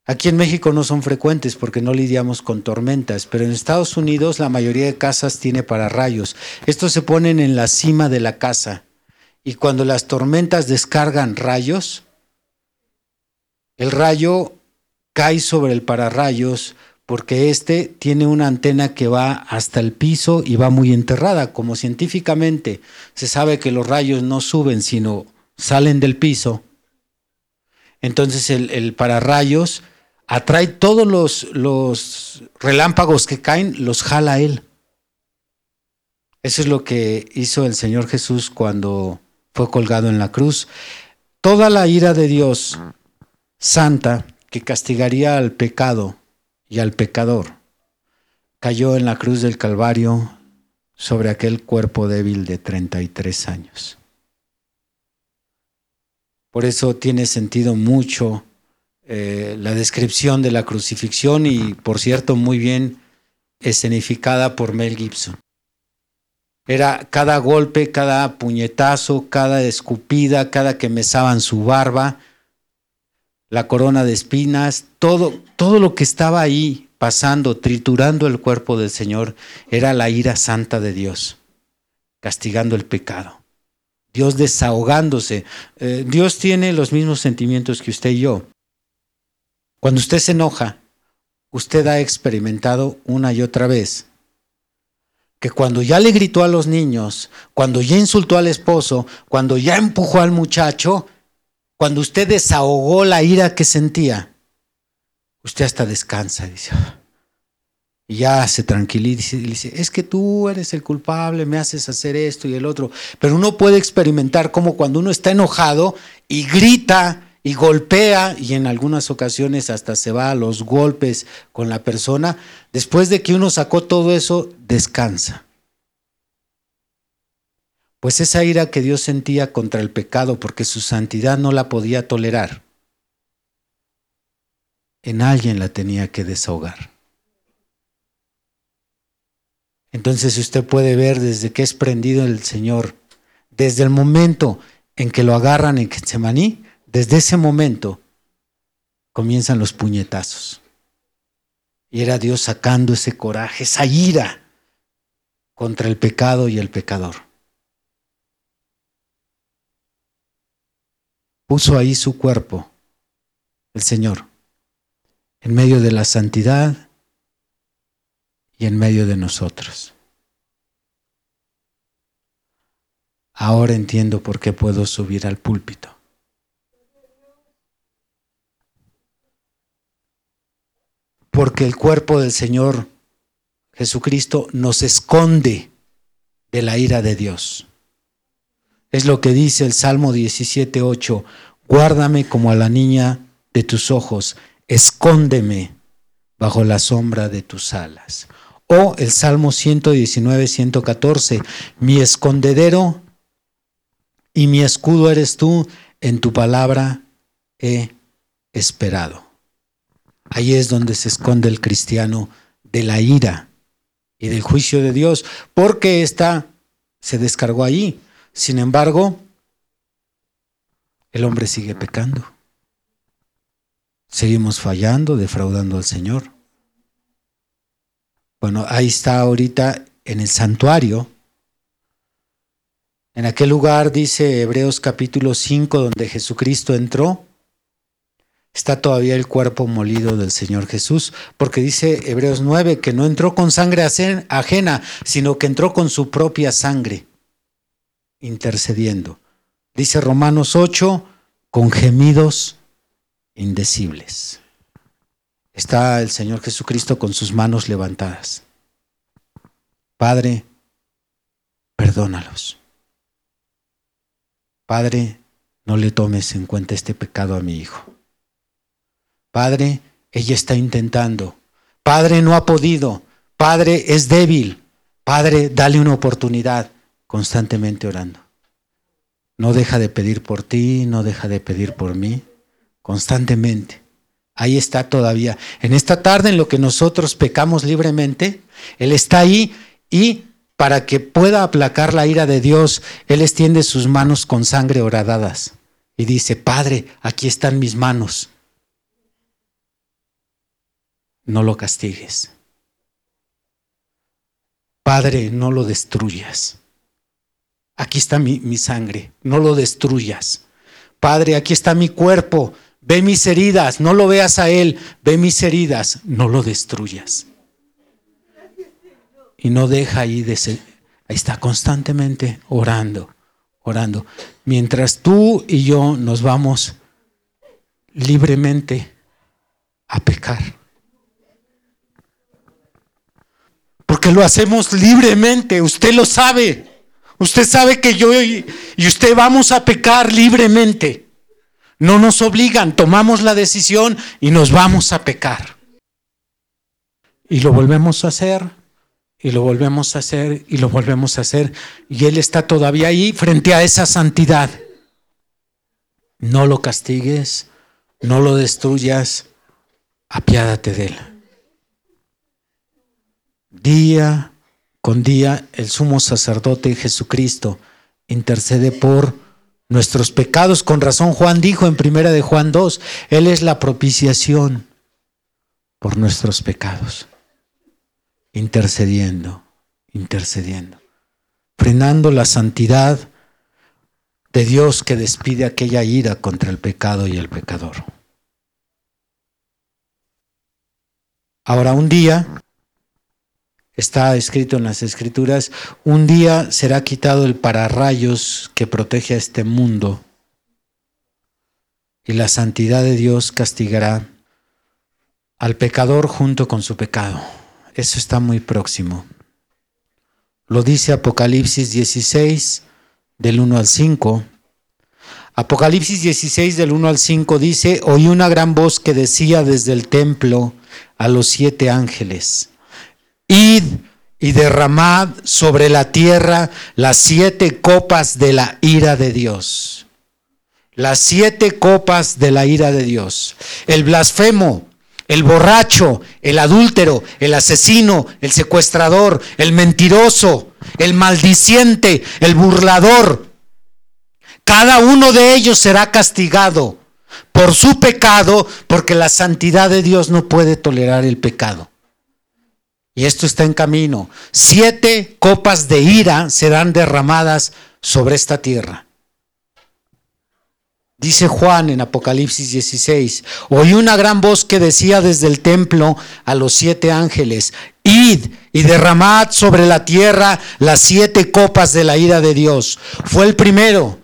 Aquí en México no son frecuentes porque no lidiamos con tormentas, pero en Estados Unidos la mayoría de casas tiene pararrayos. Estos se ponen en la cima de la casa y cuando las tormentas descargan rayos, el rayo cae sobre el pararrayos, porque este tiene una antena que va hasta el piso y va muy enterrada, como científicamente se sabe que los rayos no suben, sino salen del piso. Entonces el, pararrayos atrae todos los relámpagos que caen, los jala él. Eso es lo que hizo el Señor Jesús cuando fue colgado en la cruz. Toda la ira de Dios santa que castigaría al pecado y al pecador cayó en la cruz del Calvario sobre aquel cuerpo débil de 33 años. Por eso tiene sentido mucho eh, la descripción de la crucifixión y, por cierto, muy bien escenificada por Mel Gibson. Era cada golpe, cada puñetazo, cada escupida, cada que mesaban su barba, la corona de espinas, todo, todo lo que estaba ahí pasando, triturando el cuerpo del Señor, era la ira santa de Dios, castigando el pecado. Dios desahogándose. Eh, Dios tiene los mismos sentimientos que usted y yo. Cuando usted se enoja, usted ha experimentado una y otra vez que cuando ya le gritó a los niños, cuando ya insultó al esposo, cuando ya empujó al muchacho, cuando usted desahogó la ira que sentía, usted hasta descansa, dice. Y ya se tranquiliza y dice, es que tú eres el culpable, me haces hacer esto y el otro. Pero uno puede experimentar como cuando uno está enojado y grita y golpea y en algunas ocasiones hasta se va a los golpes con la persona, después de que uno sacó todo eso, descansa. Pues esa ira que Dios sentía contra el pecado porque su santidad no la podía tolerar, en alguien la tenía que desahogar. Entonces usted puede ver desde que es prendido el Señor, desde el momento en que lo agarran en Getsemaní, desde ese momento comienzan los puñetazos. Y era Dios sacando ese coraje, esa ira contra el pecado y el pecador. Puso ahí su cuerpo, el Señor, en medio de la santidad y en medio de nosotros. Ahora entiendo por qué puedo subir al púlpito. porque el cuerpo del Señor Jesucristo nos esconde de la ira de Dios. Es lo que dice el Salmo 17.8, guárdame como a la niña de tus ojos, escóndeme bajo la sombra de tus alas. O el Salmo 119, 114, mi escondedero y mi escudo eres tú, en tu palabra he esperado. Ahí es donde se esconde el cristiano de la ira y del juicio de Dios, porque ésta se descargó ahí. Sin embargo, el hombre sigue pecando. Seguimos fallando, defraudando al Señor. Bueno, ahí está ahorita en el santuario. En aquel lugar dice Hebreos capítulo 5, donde Jesucristo entró está todavía el cuerpo molido del Señor Jesús, porque dice Hebreos 9 que no entró con sangre ajena, sino que entró con su propia sangre, intercediendo. Dice Romanos 8, con gemidos indecibles. Está el Señor Jesucristo con sus manos levantadas. Padre, perdónalos. Padre, no le tomes en cuenta este pecado a mi hijo. Padre, ella está intentando. Padre, no ha podido. Padre, es débil. Padre, dale una oportunidad. Constantemente orando. No deja de pedir por ti, no deja de pedir por mí. Constantemente. Ahí está todavía. En esta tarde, en lo que nosotros pecamos libremente, Él está ahí y para que pueda aplacar la ira de Dios, Él extiende sus manos con sangre horadadas y dice, Padre, aquí están mis manos no lo castigues. Padre, no lo destruyas. Aquí está mi, sangre, no lo destruyas. Padre, aquí está mi cuerpo, Ve mis heridas, no lo veas a Él, ve mis heridas, no lo destruyas. Y no deja ahí de ser, ahí está constantemente orando, orando. Mientras tú y yo nos vamos libremente a pecar. Porque lo hacemos libremente, usted lo sabe. Usted sabe que yo y usted vamos a pecar libremente. No nos obligan, tomamos la decisión y nos vamos a pecar. Y lo volvemos a hacer, y lo volvemos a hacer, y lo volvemos a hacer. Y Él está todavía ahí frente a esa santidad. No lo castigues, no lo destruyas, apiádate de Él. Día con día el sumo sacerdote Jesucristo intercede por nuestros pecados. Con razón Juan dijo en primera de Juan 2, Él es la propiciación por nuestros pecados. Intercediendo, intercediendo, frenando la santidad de Dios que despide aquella ira contra el pecado y el pecador. Ahora un día Está escrito en las escrituras, un día será quitado el pararrayos que protege a este mundo y la santidad de Dios castigará al pecador junto con su pecado. Eso está muy próximo. Lo dice Apocalipsis 16 del 1 al 5. Apocalipsis 16 del 1 al 5 dice, oí una gran voz que decía desde el templo a los siete ángeles Id y derramad sobre la tierra las siete copas de la ira de Dios. Las siete copas de la ira de Dios. El blasfemo, el borracho, el adúltero, el asesino, el secuestrador, el mentiroso, el maldiciente, el burlador. Cada uno de ellos será castigado por su pecado, porque la santidad de Dios no puede tolerar el pecado. Y esto está en camino. Siete copas de ira serán derramadas sobre esta tierra. Dice Juan en Apocalipsis 16, oí una gran voz que decía desde el templo a los siete ángeles, id y derramad sobre la tierra las siete copas de la ira de Dios. Fue el primero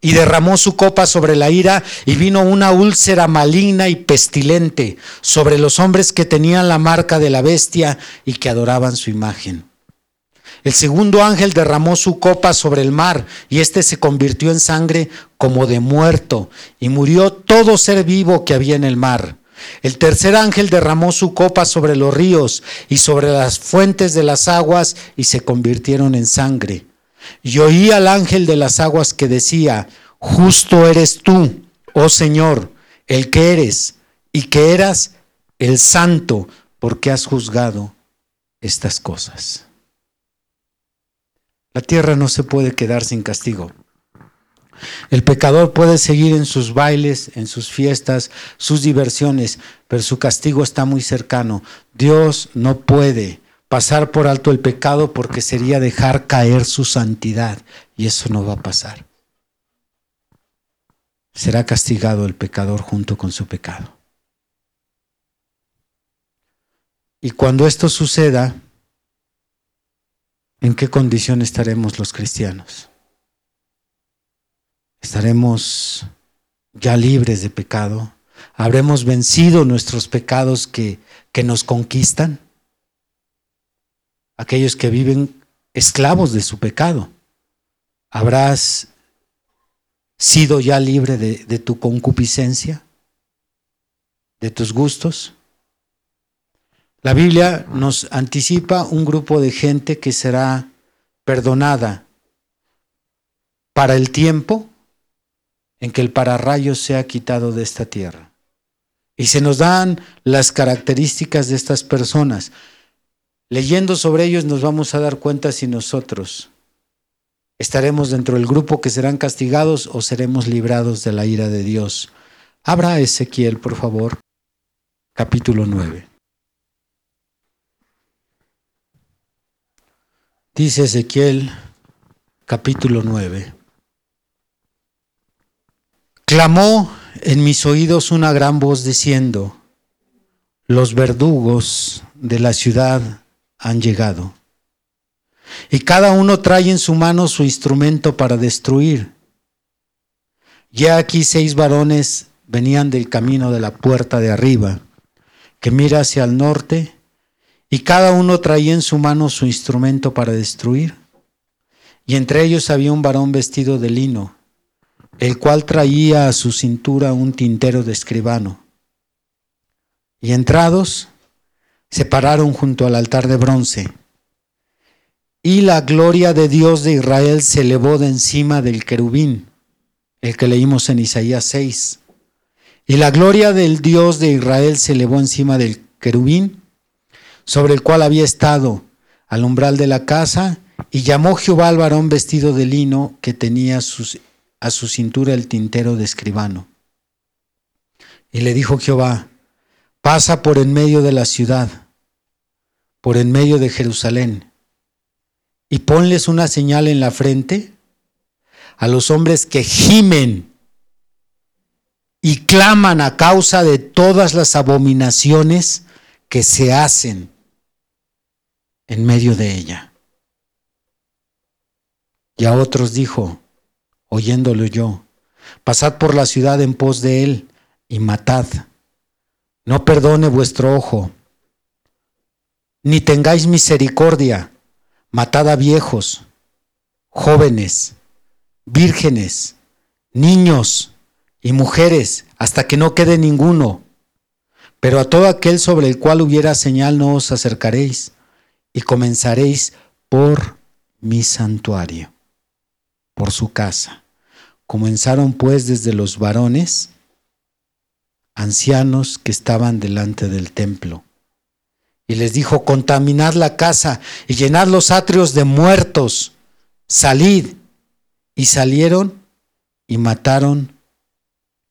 y derramó su copa sobre la ira y vino una úlcera maligna y pestilente sobre los hombres que tenían la marca de la bestia y que adoraban su imagen. El segundo ángel derramó su copa sobre el mar y éste se convirtió en sangre como de muerto y murió todo ser vivo que había en el mar. El tercer ángel derramó su copa sobre los ríos y sobre las fuentes de las aguas y se convirtieron en sangre. Y oí al ángel de las aguas que decía, justo eres tú, oh Señor, el que eres y que eras el santo, porque has juzgado estas cosas. La tierra no se puede quedar sin castigo. El pecador puede seguir en sus bailes, en sus fiestas, sus diversiones, pero su castigo está muy cercano. Dios no puede pasar por alto el pecado porque sería dejar caer su santidad y eso no va a pasar. Será castigado el pecador junto con su pecado. Y cuando esto suceda, ¿en qué condición estaremos los cristianos? ¿Estaremos ya libres de pecado? ¿Habremos vencido nuestros pecados que, que nos conquistan? Aquellos que viven esclavos de su pecado. ¿Habrás sido ya libre de, tu concupiscencia? ¿De tus gustos? La Biblia nos anticipa un grupo de gente que será perdonada para el tiempo en que el pararrayo sea quitado de esta tierra. Y se nos dan las características de estas personas. Leyendo sobre ellos nos vamos a dar cuenta si nosotros estaremos dentro del grupo que serán castigados o seremos librados de la ira de Dios. Abra Ezequiel, por favor, capítulo 9. Dice Ezequiel, capítulo 9. Clamó en mis oídos una gran voz diciendo, los verdugos de la ciudad han llegado. Y cada uno trae en su mano su instrumento para destruir. Ya aquí seis varones venían del camino de la puerta de arriba, que mira hacia el norte, y cada uno traía en su mano su instrumento para destruir. Y entre ellos había un varón vestido de lino, el cual traía a su cintura un tintero de escribano. Y entrados, se pararon junto al altar de bronce. Y la gloria de Dios de Israel se elevó de encima del querubín, el que leímos en Isaías 6. Y la gloria del Dios de Israel se elevó encima del querubín, sobre el cual había estado al umbral de la casa, y llamó Jehová al varón vestido de lino que tenía a su cintura el tintero de escribano. Y le dijo Jehová, pasa por en medio de la ciudad, por en medio de Jerusalén, y ponles una señal en la frente a los hombres que gimen y claman a causa de todas las abominaciones que se hacen en medio de ella. Y a otros dijo, oyéndolo yo, pasad por la ciudad en pos de él y matad. No perdone vuestro ojo, ni tengáis misericordia, matad a viejos, jóvenes, vírgenes, niños y mujeres, hasta que no quede ninguno. Pero a todo aquel sobre el cual hubiera señal no os acercaréis, y comenzaréis por mi santuario, por su casa. Comenzaron pues desde los varones, ancianos que estaban delante del templo. Y les dijo, contaminad la casa y llenad los atrios de muertos, salid. Y salieron y mataron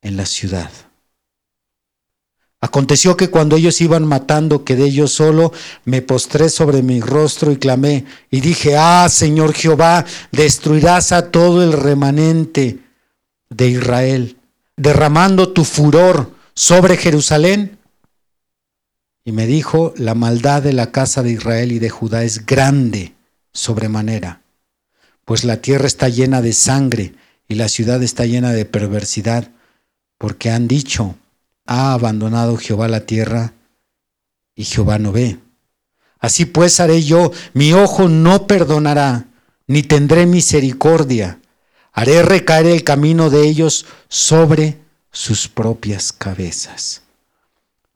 en la ciudad. Aconteció que cuando ellos iban matando, quedé yo solo, me postré sobre mi rostro y clamé, y dije, ah, Señor Jehová, destruirás a todo el remanente de Israel, derramando tu furor sobre Jerusalén. Y me dijo, la maldad de la casa de Israel y de Judá es grande sobremanera, pues la tierra está llena de sangre y la ciudad está llena de perversidad, porque han dicho, ha abandonado Jehová la tierra y Jehová no ve. Así pues haré yo, mi ojo no perdonará, ni tendré misericordia. Haré recaer el camino de ellos sobre sus propias cabezas.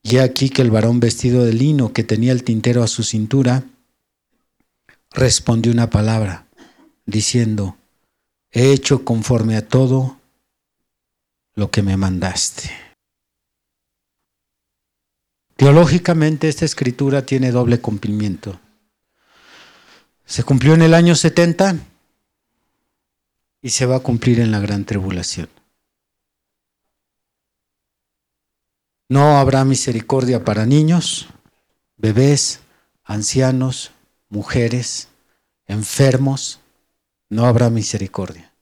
Y aquí que el varón vestido de lino que tenía el tintero a su cintura, respondió una palabra, diciendo, he hecho conforme a todo lo que me mandaste. Teológicamente esta escritura tiene doble cumplimiento. Se cumplió en el año 70 y se va a cumplir en la gran tribulación. No habrá misericordia para niños, bebés, ancianos, mujeres, enfermos. No habrá misericordia.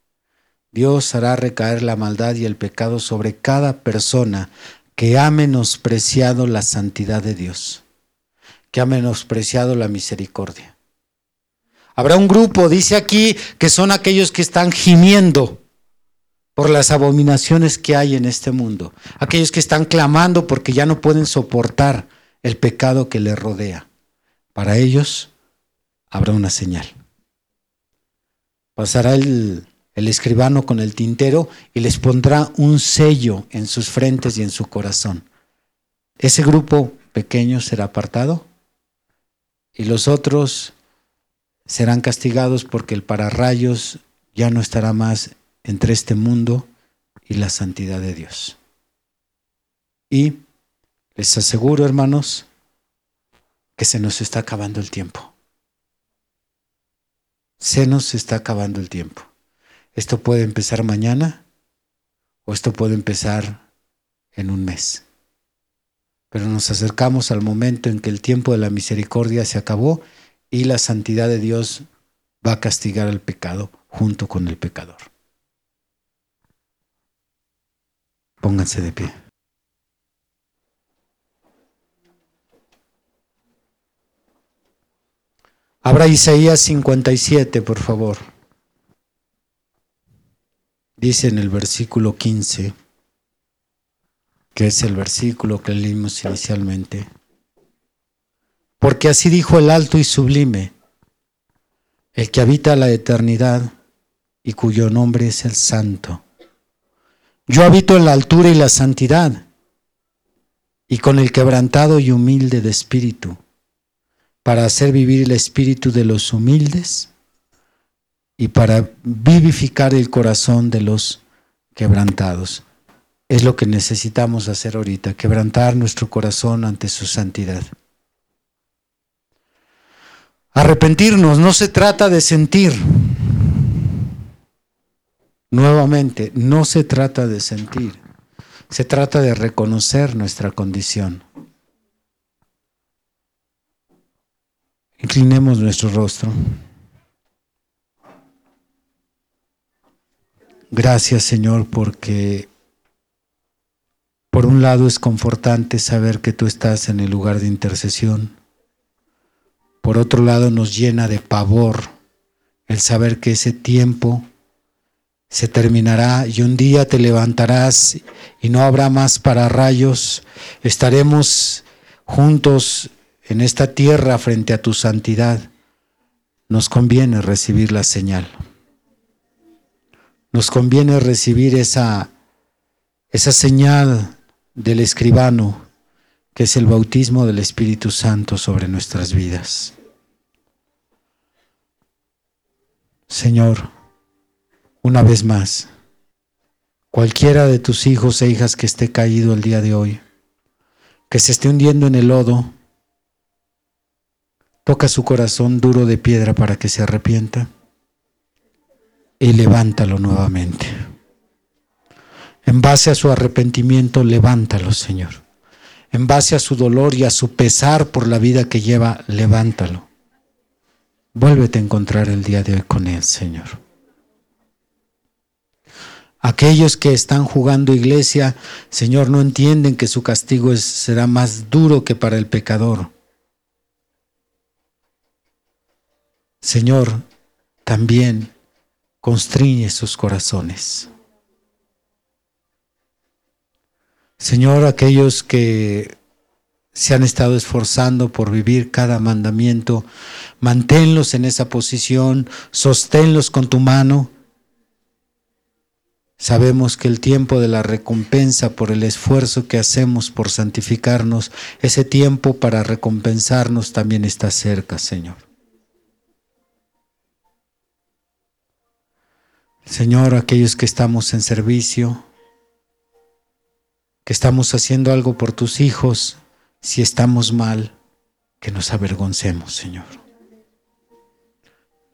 Dios hará recaer la maldad y el pecado sobre cada persona que ha menospreciado la santidad de Dios, que ha menospreciado la misericordia. Habrá un grupo, dice aquí, que son aquellos que están gimiendo por las abominaciones que hay en este mundo, aquellos que están clamando porque ya no pueden soportar el pecado que les rodea. Para ellos habrá una señal. Pasará el, escribano con el tintero y les pondrá un sello en sus frentes y en su corazón. Ese grupo pequeño será apartado y los otros serán castigados porque el pararrayos ya no estará más entre este mundo y la santidad de Dios. Y les aseguro, hermanos, que se nos está acabando el tiempo. Se nos está acabando el tiempo. Esto puede empezar mañana o esto puede empezar en un mes. Pero nos acercamos al momento en que el tiempo de la misericordia se acabó y la santidad de Dios va a castigar al pecado junto con el pecador. Pónganse de pie. Abra Isaías 57, por favor. Dice en el versículo 15, que es el versículo que leímos inicialmente. Porque así dijo el alto y sublime, el que habita la eternidad y cuyo nombre es el santo. Yo habito en la altura y la santidad, y con el quebrantado y humilde de espíritu, para hacer vivir el espíritu de los humildes y para vivificar el corazón de los quebrantados. Es lo que necesitamos hacer ahorita, quebrantar nuestro corazón ante su santidad. Arrepentirnos no se trata de sentir, Nuevamente, no se trata de sentir, se trata de reconocer nuestra condición. Inclinemos nuestro rostro. Gracias Señor porque por un lado es confortante saber que tú estás en el lugar de intercesión. Por otro lado nos llena de pavor el saber que ese tiempo se terminará y un día te levantarás y no habrá más para rayos. Estaremos juntos en esta tierra frente a tu santidad. Nos conviene recibir la señal. Nos conviene recibir esa, esa señal del escribano que es el bautismo del Espíritu Santo sobre nuestras vidas. Señor, una vez más, cualquiera de tus hijos e hijas que esté caído el día de hoy, que se esté hundiendo en el lodo, toca su corazón duro de piedra para que se arrepienta y levántalo nuevamente. En base a su arrepentimiento, levántalo, Señor. En base a su dolor y a su pesar por la vida que lleva, levántalo. Vuélvete a encontrar el día de hoy con Él, Señor. Aquellos que están jugando iglesia, Señor, no entienden que su castigo será más duro que para el pecador. Señor, también constriñe sus corazones. Señor, aquellos que se han estado esforzando por vivir cada mandamiento, manténlos en esa posición, sosténlos con tu mano Sabemos que el tiempo de la recompensa por el esfuerzo que hacemos por santificarnos, ese tiempo para recompensarnos también está cerca, Señor. Señor, aquellos que estamos en servicio, que estamos haciendo algo por tus hijos, si estamos mal, que nos avergoncemos, Señor.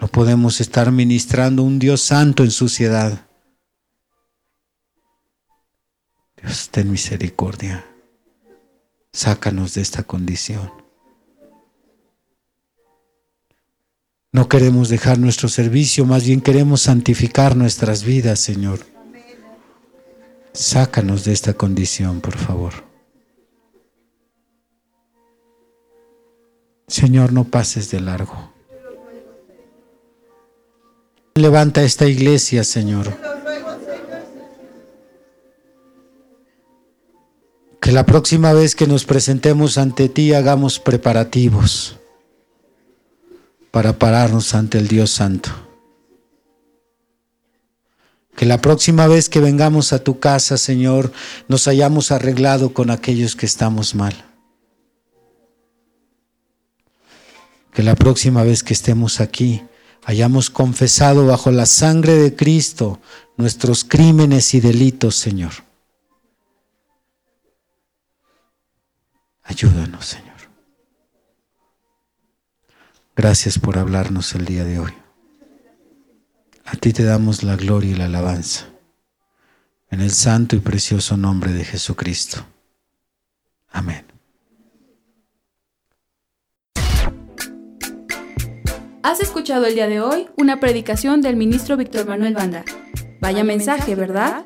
No podemos estar ministrando un Dios santo en suciedad. Ten misericordia. Sácanos de esta condición. No queremos dejar nuestro servicio, más bien queremos santificar nuestras vidas, Señor. Sácanos de esta condición, por favor. Señor, no pases de largo. Levanta esta iglesia, Señor. Que la próxima vez que nos presentemos ante ti hagamos preparativos para pararnos ante el Dios Santo. Que la próxima vez que vengamos a tu casa, Señor, nos hayamos arreglado con aquellos que estamos mal. Que la próxima vez que estemos aquí hayamos confesado bajo la sangre de Cristo nuestros crímenes y delitos, Señor. Ayúdanos, Señor. Gracias por hablarnos el día de hoy. A ti te damos la gloria y la alabanza. En el santo y precioso nombre de Jesucristo. Amén. Has escuchado el día de hoy una predicación del ministro Víctor Manuel Banda. Vaya mensaje, ¿verdad?